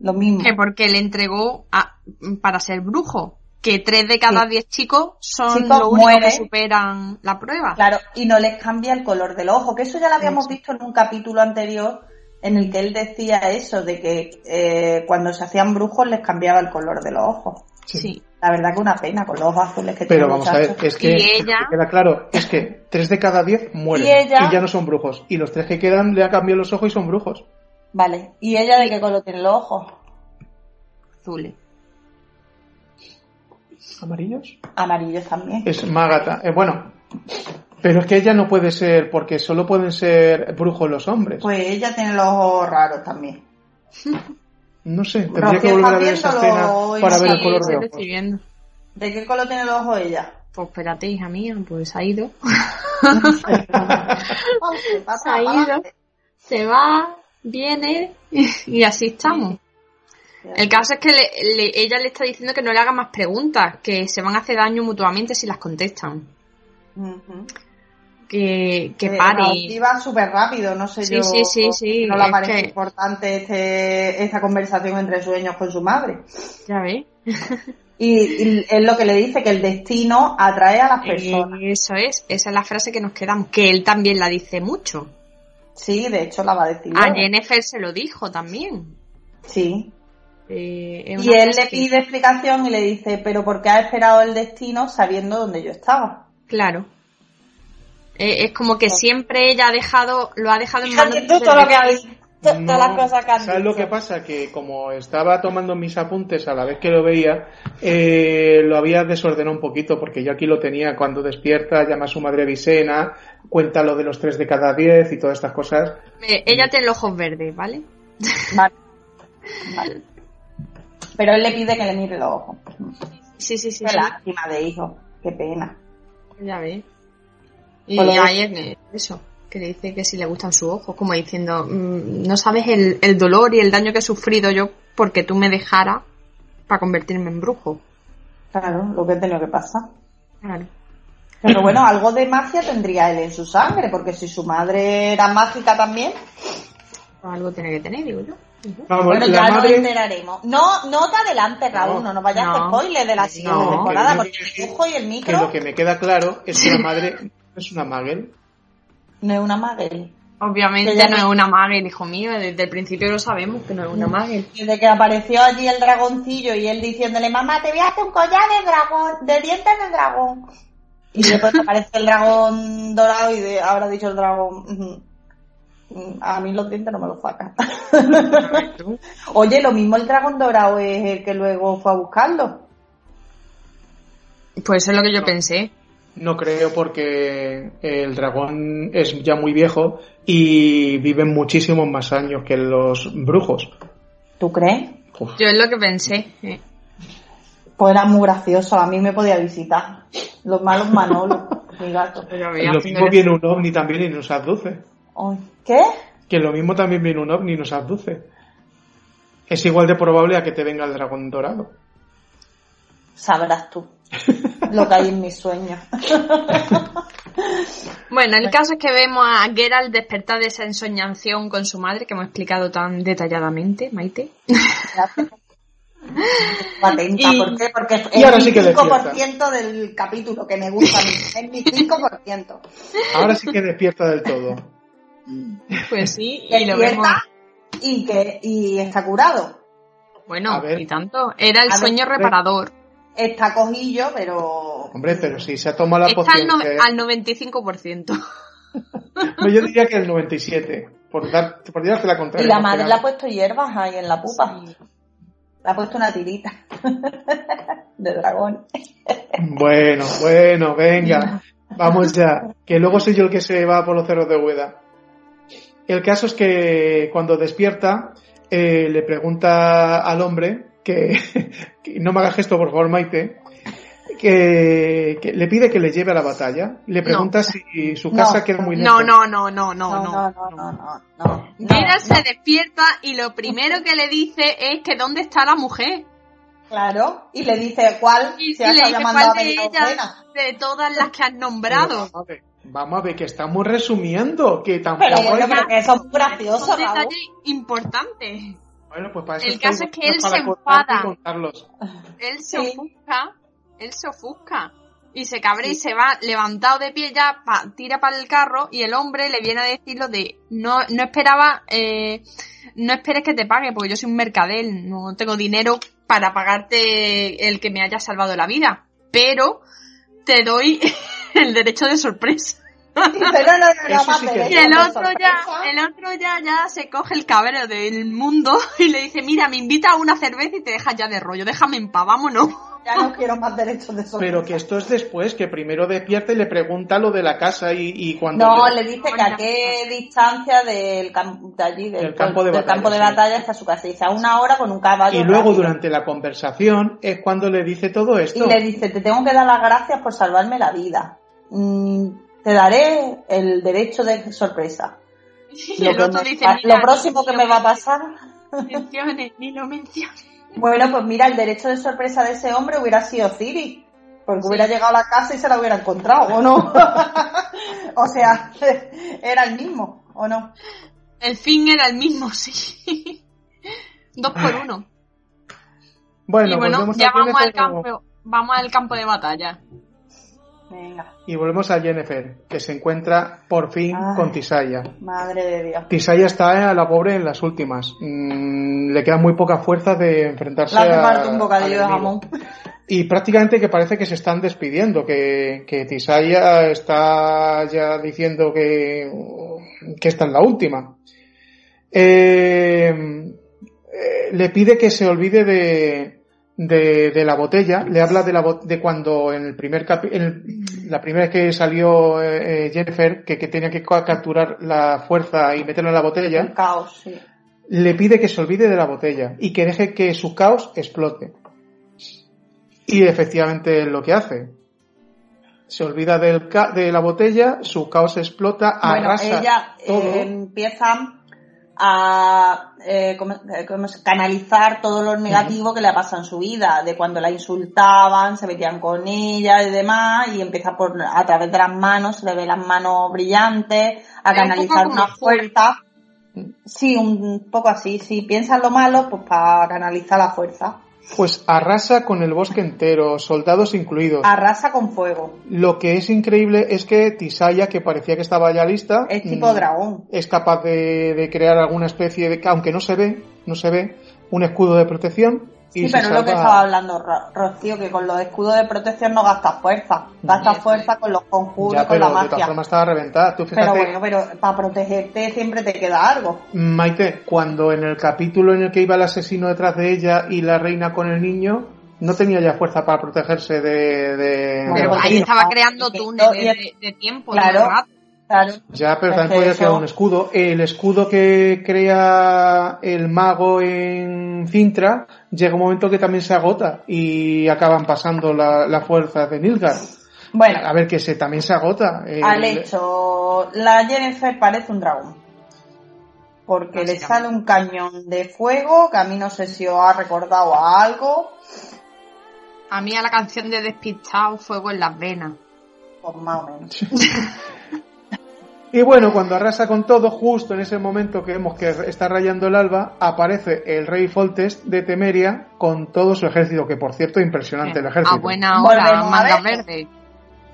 Lo mismo. Que porque le entregó a, para ser brujo. Que tres de cada diez chicos son los únicos que superan la prueba. Claro, y no les cambia el color del ojo. Que eso ya lo habíamos visto en un capítulo anterior en el que él decía eso, de que eh, cuando se hacían brujos les cambiaba el color de los ojos. Sí. La verdad que una pena con los ojos azules que Pero vamos a ver, es que, queda claro, es que tres de cada diez mueren ¿Y, ya no son brujos. Y los tres que quedan le ha cambiado los ojos y son brujos. Vale. ¿Y ella de qué color tiene los ojos? Azules. ¿Amarillos? Amarillos también. Es Magata. Eh, bueno, pero es que ella no puede ser, porque solo pueden ser brujos los hombres. Pues ella tiene los ojos raros también. No sé, tendría que volver a ver esa escena para ver el color de ojos. ¿De qué color tiene los ojos ella? Pues espérate, hija mía, pues ha ido. se ha ido, se va, viene y así estamos. El caso es que ella le está diciendo que no le haga más preguntas, que se van a hacer daño mutuamente si las contestan que, que pare. Iba súper rápido, no sé yo. Sí, sí, sí. No le parece importante este, esta conversación entre sueños con su madre. Ya ves. y, es lo que le dice, que el destino atrae a las personas. eso es, esa es la frase que nos quedamos, que él también la dice mucho. Sí, de hecho la va a decir. A Jennifer se lo dijo también. Sí. Eh, y él le pide explicación y le dice, pero ¿por qué ha esperado el destino sabiendo dónde yo estaba? Claro. Eh, es como que siempre ella ha dejado, lo ha dejado en manos de todo lo que todas las cosas que ¿Sabes lo que pasa? Que como estaba tomando mis apuntes a la vez que lo veía, eh, lo había desordenado un poquito, porque yo aquí lo tenía cuando despierta, llama a su madre Vicena, cuenta lo de los tres de cada diez y todas estas cosas. ella tiene los ojos verdes, ¿vale? Vale. Pero él le pide que le mire los ojos. Sí, sí, sí. Qué lástima de hijo, qué pena. Ya ves. Y es eso, que le dice que si le gustan sus ojos, como diciendo, mm, no sabes el, dolor y el daño que he sufrido yo porque tú me dejaras para convertirme en brujo. Claro, lo que he tenido que pasar. Claro. Pero bueno, algo de magia tendría él en su sangre, porque si su madre era mágica también. Pues algo tiene que tener, digo yo. bueno, ya lo enteraremos. No, no te adelantes, Raúl, no, no, vayas a spoiler de la siguiente temporada, porque el dibujo y el micro. Que lo que me queda claro es que la madre ¿Es una Magel? No es una Magel. Obviamente no es una Magel, hijo mío. Desde el principio lo sabemos que no es una Magel. Desde que apareció allí el dragoncillo y él diciéndole, mamá, te voy a hacer un collar de dragón, de dientes de dragón. Y después aparece el dragón dorado y de, habrá dicho el dragón, a mí los dientes no me los sacan. Oye, lo mismo el dragón dorado es el que luego fue a buscarlo. Pues eso es lo que yo pensé. No creo porque el dragón es ya muy viejo y viven muchísimos más años que los brujos. ¿Tú crees? Yo es lo que pensé. Pues era muy gracioso, a mí me podía visitar. Los malos Manolo, mi gato. lo mismo viene un ovni también y nos abduce. ¿Qué? Que lo mismo también viene un ovni y nos abduce. Es igual de probable a que te venga el dragón dorado. Sabrás tú. lo que hay en mis sueños. Bueno, el caso es que vemos a Geralt despertar de esa ensoñación con su madre que hemos explicado tan detalladamente, Maite. Atenta, ¿por qué? Porque es el 5% del capítulo que me gusta a mí. Es mi 5%. Ahora sí que despierta del todo. Pues sí, y lo vemos. Y, que, y está curado. Bueno, y tanto. Era el sueño reparador está cojillo, pero... Hombre, pero si se ha tomado la poción... Está al, 95%. no, yo diría que el 97%, por, dar, por darte la contraria. Y la madre le ha puesto hierbas ahí en la pupa. Le ha puesto una tirita de dragón. bueno, bueno, venga. Vamos ya. Que luego soy yo el que se va por los cerros de Hueda. El caso es que cuando despierta, eh, le pregunta al hombre que, que no me haga gesto, por favor, Maite, que, que, le pide que le lleve a la batalla. Le pregunta no. si su casa no. queda muy lejos. No, no, no, no, no, no. no, no, no se despierta y lo primero que le dice es que dónde está la mujer. Claro, y le dice cuál, y, si y le dice cuál de ellas, de todas las que has nombrado. Vamos a, ver, que estamos resumiendo, que tampoco... Pero, bueno, pero que son graciosos, Raúl. importante. Bueno, pues para eso El caso es que él se enfada. Él se ofusca, él se ofusca y se cabrea y se va levantado de pie ya, tira para el carro y el hombre le viene a decir lo de no, no esperaba, eh, no esperes que te pague porque yo soy un mercadel, no tengo dinero para pagarte el que me haya salvado la vida, pero te doy el derecho de sorpresa. y el otro ya, el otro ya, ya se coge el cabrero del mundo y le dice, mira, me invita a una cerveza y te dejas ya de rollo, déjame en paz, vámonos. Ya no quiero más derechos de sorpresa. Pero que esto es después, que primero despierta y le pregunta lo de la casa y, cuando... No, le, dice que a qué distancia del de allí, del, campo, de, batalla, está su casa. Dice a una hora con un caballo. Y luego durante la conversación es cuando le dice todo esto. Y le dice, te tengo que dar las gracias por salvarme la vida. Mm, te daré el derecho de sorpresa. lo, próximo que me va a pasar... ni lo menciones. Bueno, pues mira, el derecho de sorpresa de ese hombre hubiera sido Ciri, porque hubiera llegado a la casa y se la hubiera encontrado, ¿o no? o sea, era el mismo, ¿o no? El fin era el mismo, sí. Dos por uno. Bueno, y bueno, ya vamos al, campo, vamos al campo de batalla. Y volvemos a Jennifer, que se encuentra por fin con Tisaya. Madre de Dios. Tisaya está a la pobre en las últimas. Mm, le queda muy poca fuerza de enfrentarse a. un bocadillo de jamón. Y prácticamente que parece que se están despidiendo, que, que Tisaya está ya diciendo que, que esta es la última. Eh, eh, le pide que se olvide de, de, de, la botella, le habla de, la, de cuando en el primer en la primera vez que salió eh, eh, Jennifer, que, que, tenía que capturar la fuerza y meterla en la botella, el caos, sí. le pide que se olvide de la botella y que deje que su caos explote. Y efectivamente es lo que hace. Se olvida del de la botella, su caos explota, arrasa bueno, ella, Eh, empieza a eh, eh canalizar todo lo negativo que le ha pasado en su vida, de cuando la insultaban, se metían con ella y demás, y empieza por a través de las manos, se le ve las manos brillantes, a canalizar una fuerza. Sí, un poco así, si piensas lo malo, pues para canalizar la fuerza. Pues arrasa con el bosque entero, soldados incluidos. Arrasa con fuego. Lo que es increíble es que Tisaya, que parecía que estaba ya lista, es tipo mm, dragón. Es capaz de, de crear alguna especie de, aunque no se ve, no se ve, un escudo de protección Sí, pero es lo que estaba hablando Rocío, que con los escudos de protección no gastas fuerza. Gastas fuerza con los conjuros y con la magia. De todas formas estaba reventada. Pero bueno, pero para protegerte siempre te queda algo. Maite, cuando en el capítulo en el que iba el asesino detrás de ella y la reina con el niño, no tenía ya fuerza para protegerse de... de pero ahí estaba creando túneles de, tiempo. Claro. Claro. Ya, pero también podía crear un escudo. El escudo que crea el mago en Cintra llega un momento que también se agota y acaban pasando la, fuerza de Nilgar. Bueno. A ver, que se también se agota. Al hecho, la Jennifer parece un dragón. Porque le sale un cañón de fuego que a mí no sé si os ha recordado a algo. A mí a la canción de Despistado, Fuego en las venas. Pues más o menos. Y bueno, cuando arrasa con todo, justo en ese momento que vemos que está rayando el alba, aparece el rey Foltest de Temeria con todo su ejército, que por cierto, impresionante el ejército. A buena hora, manga verde.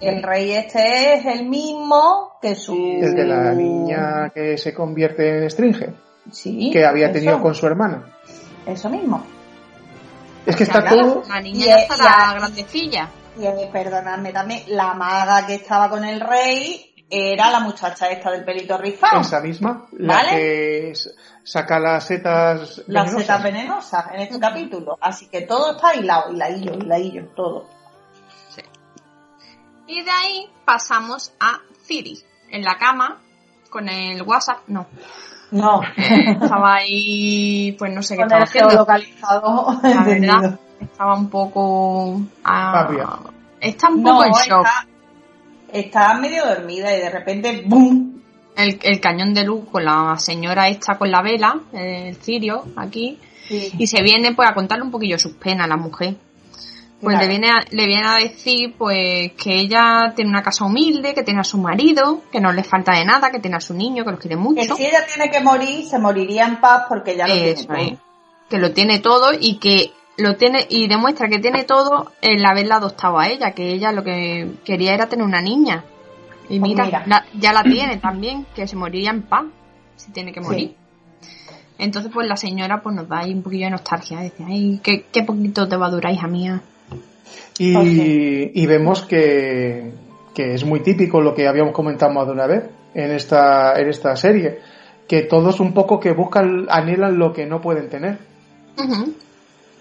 El rey este es el mismo que su... El de la niña que se convierte en Stringe. Sí. Que había tenido con su hermana. Eso mismo. Es que está todo... La niña está la grandecilla. Y perdonadme también, la maga que estaba con el rey era la muchacha esta del pelito rizado. Esa misma, la que saca las setas venenosas. Las setas venenosas en este capítulo. Así que todo está hilado, hiladillo, hiladillo, todo. Sí. Y de ahí pasamos a Ciri, en la cama, con el WhatsApp, no. No. estaba ahí, pues no sé qué estaba haciendo. localizado. La verdad, estaba un poco... Ah, está un poco en shock. Está, medio dormida y de repente ¡bum! El, el, cañón de luz con la señora esta con la vela, el cirio, aquí, y se viene pues a contarle un poquillo sus penas a la mujer. Pues le, viene a, le viene a decir pues que ella tiene una casa humilde, que tiene a su marido, que no le falta de nada, que tiene a su niño, que lo quiere mucho. Que si ella tiene que morir, se moriría en paz porque ya lo tiene todo. Que lo tiene todo y que lo tiene y demuestra que tiene todo el haberla adoptado a ella, que ella lo que quería era tener una niña. Y pues mira, ya la tiene también, que se moriría en paz si tiene que morir. Entonces, pues la señora pues nos da ahí un poquillo de nostalgia. Dice, ay, qué, qué poquito te va a durar, hija mía. Y, y vemos que, que, es muy típico lo que habíamos comentado más de una vez en esta, en esta serie. Que todos un poco que buscan, anhelan lo que no pueden tener.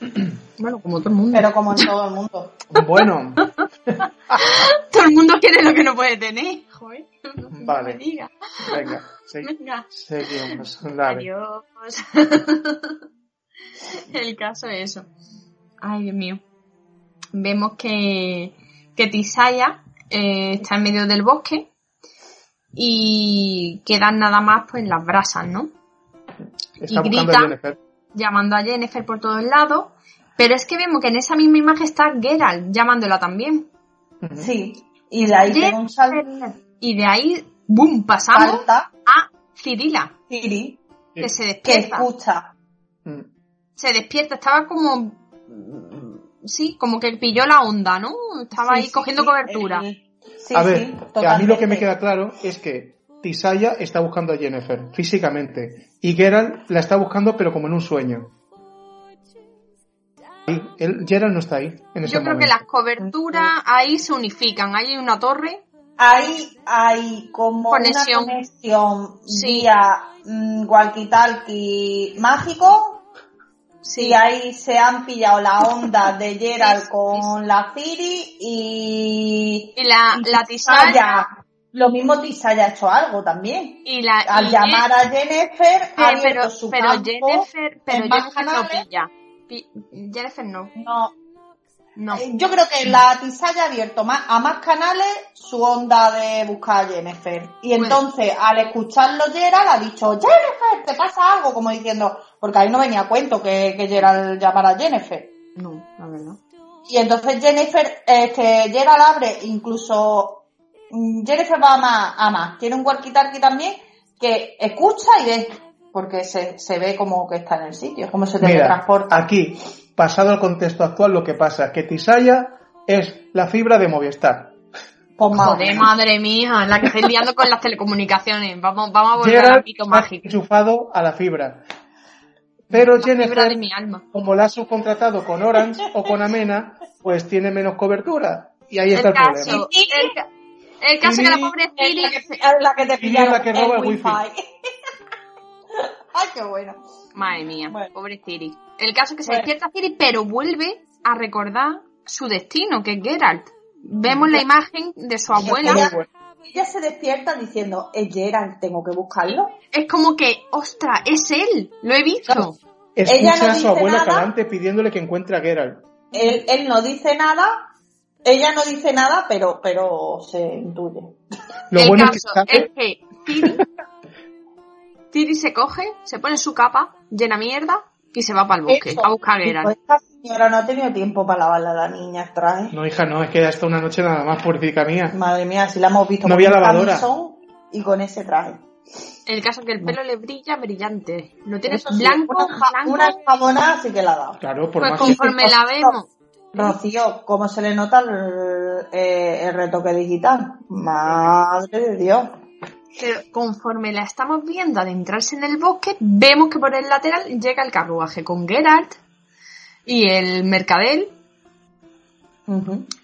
Bueno, como todo el mundo. Pero como en todo el mundo. Bueno. todo el mundo quiere lo que no puede tener. Joder. vale. Venga. Venga. Seguimos. Adiós. el caso es eso. Ay, Dios mío. Vemos que, que Tisaya eh, está en medio del bosque y quedan nada más pues las brasas, ¿no? y grita llamando a Jennifer por todos lados, pero es que vemos que en esa misma imagen está Geralt llamándola también. Sí, y de ahí un Y de ahí, boom, pasamos a Cirila. Ciri. Que se despierta. Que escucha. Mm. Se despierta, estaba como... Sí, como que pilló la onda, ¿no? Estaba ahí cogiendo cobertura. a ver, a mí lo que me queda claro es que Tisaya está buscando a Jennifer físicamente y Geralt la está buscando pero como en un sueño. Geralt no está ahí. En ese Yo creo que las coberturas ahí se unifican. Ahí hay una torre. Ahí hay como conexión. una conexión vía mm, walkie-talkie mágico. Sí. Y ahí se han pillado la onda de Geralt con la Ciri y, y la, la Tisaya lo mismo Tisa haya hecho algo también. Y la, Al llamar a Jennifer, ha pero, su pero Jennifer, pero Jennifer no pilla. Jennifer no. No. No. Eh, yo creo que la Tisa ha abierto más, a más canales su onda de buscar a Jennifer. Y entonces, al escucharlo Gerald, ha dicho, Jennifer, te pasa algo, como diciendo, porque ahí no venía a cuento que, que Gerald llamara a Jennifer. No, la verdad. Y entonces Jennifer, este, Gerald abre incluso Jennifer va a más, a más. Tiene un walkie-talkie también que escucha y ve, porque se, se ve como que está en el sitio, como se teletransporta. aquí, pasado el contexto actual, lo que pasa es que Tisaya es la fibra de Movistar. Pues Joder, madre mía, la que estoy liando con las telecomunicaciones. Vamos, vamos a volver al pito mágico. enchufado a la fibra. Pero Jennifer, como la ha subcontratado con Orange o con Amena, pues tiene menos cobertura. Y ahí está el, problema. El caso que la pobre Ciri... Es la que te pilla la que roba el, wifi. Ay, qué bueno. Madre mía, pobre Ciri. El caso es que se despierta Ciri, pero vuelve a recordar su destino, que es Geralt. Vemos la imagen de su abuela. Ella, se despierta diciendo, es Geralt, tengo que buscarlo. Es como que, ostra, es él, lo he visto. Escucha a su abuela calante pidiéndole que encuentre a Geralt. Él, él no dice nada ella no dice nada, pero, pero se intuye. Lo el bueno caso es que, Tiri, se coge, se pone su capa, llena mierda y se va para el bosque a buscar a Geralt. Esta señora no ha tenido tiempo para lavarla a la niña trae. No, hija, no, es que ya está una noche nada más, puertica mía. Madre mía, si la hemos visto no había lavadora. y con ese traje. El caso es que el pelo le brilla brillante. Lo tienes blanco, una, blanco. Una jabona así que la ha dado. Claro, por pues conforme la vemos Rocío, ¿cómo se le nota el, eh, retoque digital? Madre de Dios. Pero conforme la estamos viendo adentrarse en el bosque, vemos que por el lateral llega el carruaje con Geralt y el mercadel.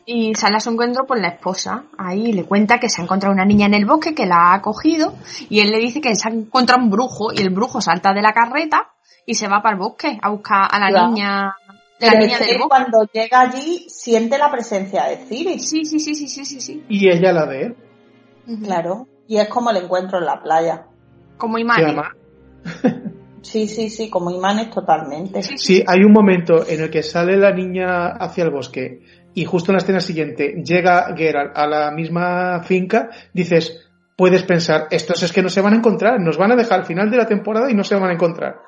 Y sale a su encuentro por la esposa. Ahí le cuenta que se ha encontrado una niña en el bosque que la ha cogido y él le dice que se ha encontrado un brujo y el brujo salta de la carreta y se va para el bosque a buscar a la niña cuando llega allí siente la presencia de Ciri. Sí, sí, sí, sí, sí, sí, sí. Y ella la de él. Claro. Y es como el encuentro en la playa. Como imanes. Sí, sí, sí, como imanes totalmente. Sí, hay un momento en el que sale la niña hacia el bosque y justo en la escena siguiente llega Geralt a la misma finca, dices, puedes pensar, estos es que no se van a encontrar, nos van a dejar al final de la temporada y no se van a encontrar.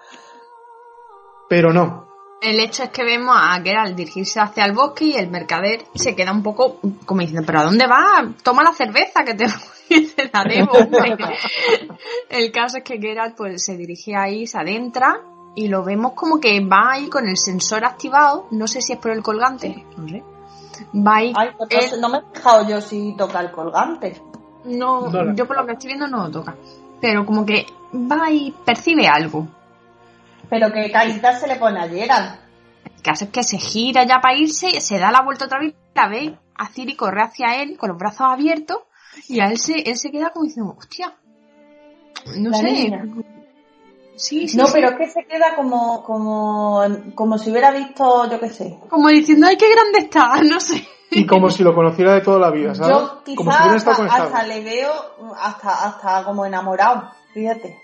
Pero no. El hecho es que vemos a Geralt dirigirse hacia el bosque y el mercader se queda un poco como diciendo, ¿pero a dónde va? Toma la cerveza que te, la debo. el caso es que Geralt pues se dirige ahí, se adentra y lo vemos como que va ahí con el sensor activado, no sé si es por el colgante, no sé. Va ahí. Pues no, me he fijado yo si toca el colgante. No, yo por lo que estoy viendo no lo toca. Pero como que va y percibe algo. Pero que carita se le pone a Gerald. El caso es que se gira ya para irse, se da la vuelta otra vez, la ve a Ciri corre hacia él con los brazos abiertos y a él se, él se queda como diciendo, hostia, no sé. Sí, sí, no, pero es que se queda como, como, como si hubiera visto, yo qué sé. Como diciendo, ay, qué grande está, no sé. Y como si lo conociera de toda la vida, ¿sabes? Yo quizás hasta, le veo hasta, hasta como enamorado, fíjate.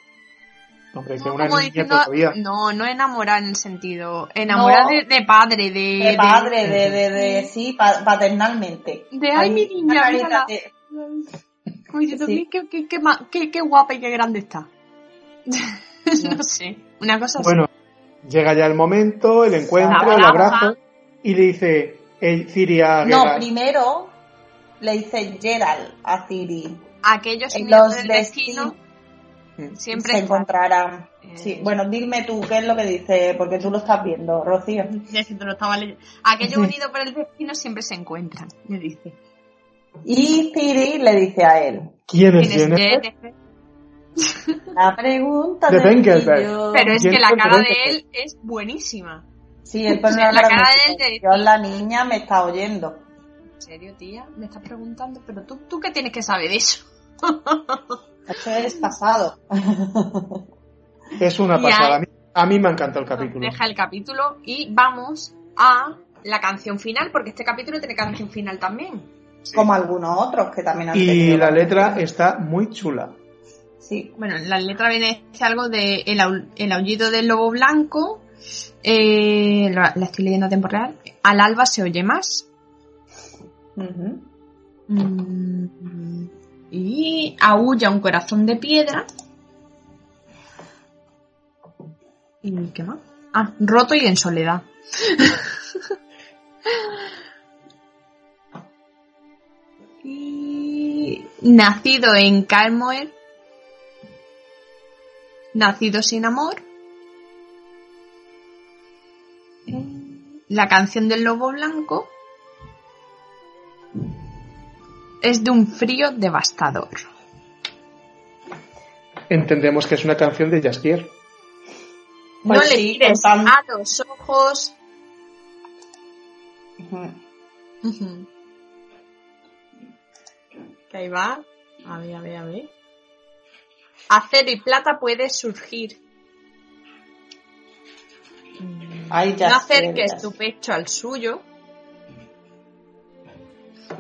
Hombre, que una niña todavía. No, no enamorada en el sentido. Enamorada de, padre, de. De padre, de, de, de, sí, paternalmente. De ay, mi niña, qué, qué, qué, qué, guapa y qué grande está. no sé, una cosa bueno, llega ya el momento, el encuentro, el abrazo, y le dice el Ciri a No, primero le dice Gerald a Ciri. Aquellos los destino. Siempre se encontrarán. Eh, sí, bueno, dime tú qué es lo que dice, porque tú lo estás viendo, Rocío. Aquellos unidos por el destino siempre se encuentran, le dice. Y Ciri le dice a él. ¿Quién es Jennifer? La pregunta de Pero es que la cara de él es buenísima. Sí, el pone la, cara de él Yo la niña me está oyendo. ¿En serio, tía? Me estás preguntando, pero tú, tú qué tienes que saber de eso. Eso es pasado. Es una pasada. A mí me encantado el capítulo. Deja el capítulo y vamos a la canción final, porque este capítulo tiene canción final también. Como algunos otros que también han Y la letra está muy chula. Sí. Bueno, la letra viene algo de el, aullido del lobo blanco. Eh, la, estoy leyendo a tiempo real. Al alba se oye más. Mm, y aúlla un corazón de piedra. ¿Y qué más? Ah, roto y en soledad. y nacido en Calmoer, Nacido sin amor. La canción del lobo blanco es de un frío devastador. Entendemos que es una canción de Jaskier. no pues le tires a los ojos. Que ahí va. A ver, a ver, a ver acero y plata puede surgir. no acerques tu pecho al suyo,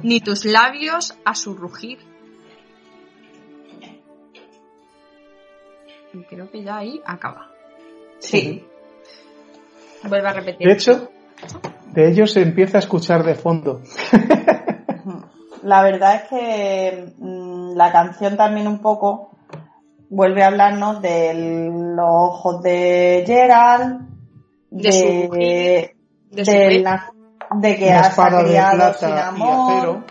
ni tus labios a su rugir. Y creo que ya ahí acaba. Sí. Vuelve a repetir. De hecho, de ellos se empieza a escuchar de fondo. La verdad es que mm, la canción también un poco vuelve a hablarnos de los ojos de Gerald, de, de, la, de que ha criado sin amor,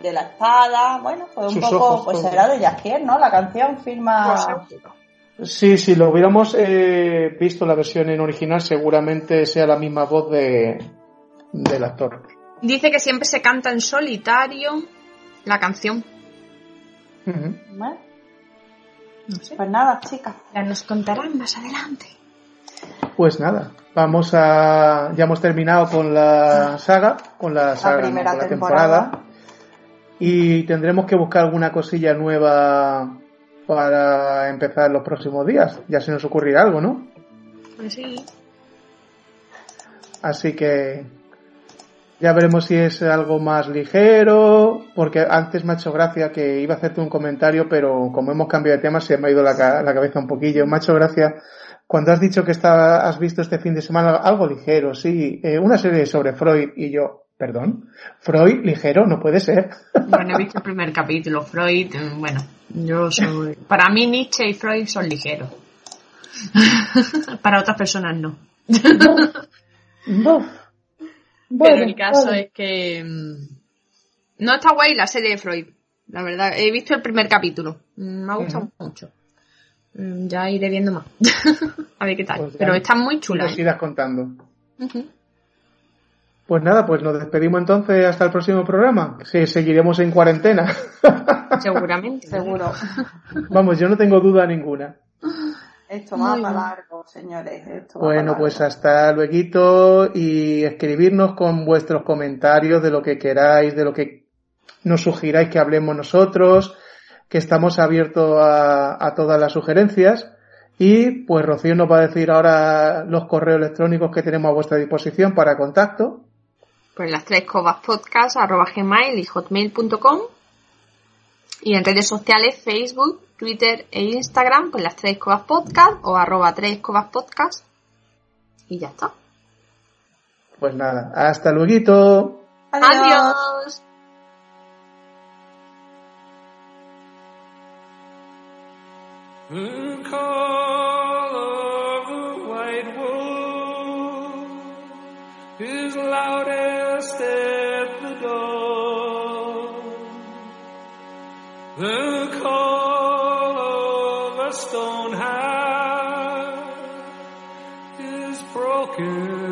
de la espada, bueno, fue un poco, pues era de Jaskier, ¿no? La canción firma... Pues sí, si lo hubiéramos eh, visto la versión en original, seguramente sea la misma voz de, del actor. Dice que siempre se canta en solitario la canción. Pues nada, chicas. Ya nos contarán más adelante. Pues nada, vamos a. Ya hemos terminado con la saga, con la saga, primera temporada. Y tendremos que buscar alguna cosilla nueva para empezar los próximos días. Ya se nos ocurrirá algo, ¿no? Pues sí. Así que ya veremos si es algo más ligero, porque antes me ha hecho gracia que iba a hacerte un comentario, pero como hemos cambiado de tema se me ha ido la, cabeza un poquillo. Me ha hecho gracia cuando has dicho que está, has visto este fin de semana algo ligero, sí, eh, una serie sobre Freud y yo. Perdón. Freud, ligero, no puede ser. Bueno, he visto el primer capítulo. Freud, mm, bueno, yo soy. Para mí, Nietzsche y Freud son ligeros. Para otras personas no. Pero el caso es que. Mm, no está guay la serie de Freud. La verdad, he visto el primer capítulo. Me ha gustado mucho. Ya iré viendo más. A ver qué tal. Pues Pero está muy chula. Nos ¿eh? contando. Pues nada, pues nos despedimos entonces hasta el próximo programa. Sí, seguiremos en cuarentena. Seguramente, seguro. Vamos, yo no tengo duda ninguna. Esto va para largo, señores. bueno, pues hasta luego y escribirnos con vuestros comentarios de lo que queráis, de lo que nos sugiráis que hablemos nosotros, que estamos abiertos a, a todas las sugerencias. Y pues Rocío nos va a decir ahora los correos electrónicos que tenemos a vuestra disposición para contacto pues las tres cobas podcast arroba gmail y hotmail.com y en redes sociales Facebook, Twitter e Instagram pues las tres cobas podcast o arroba tres cobas podcast y ya está. Pues nada, hasta luego. Adiós. Stone heart is broken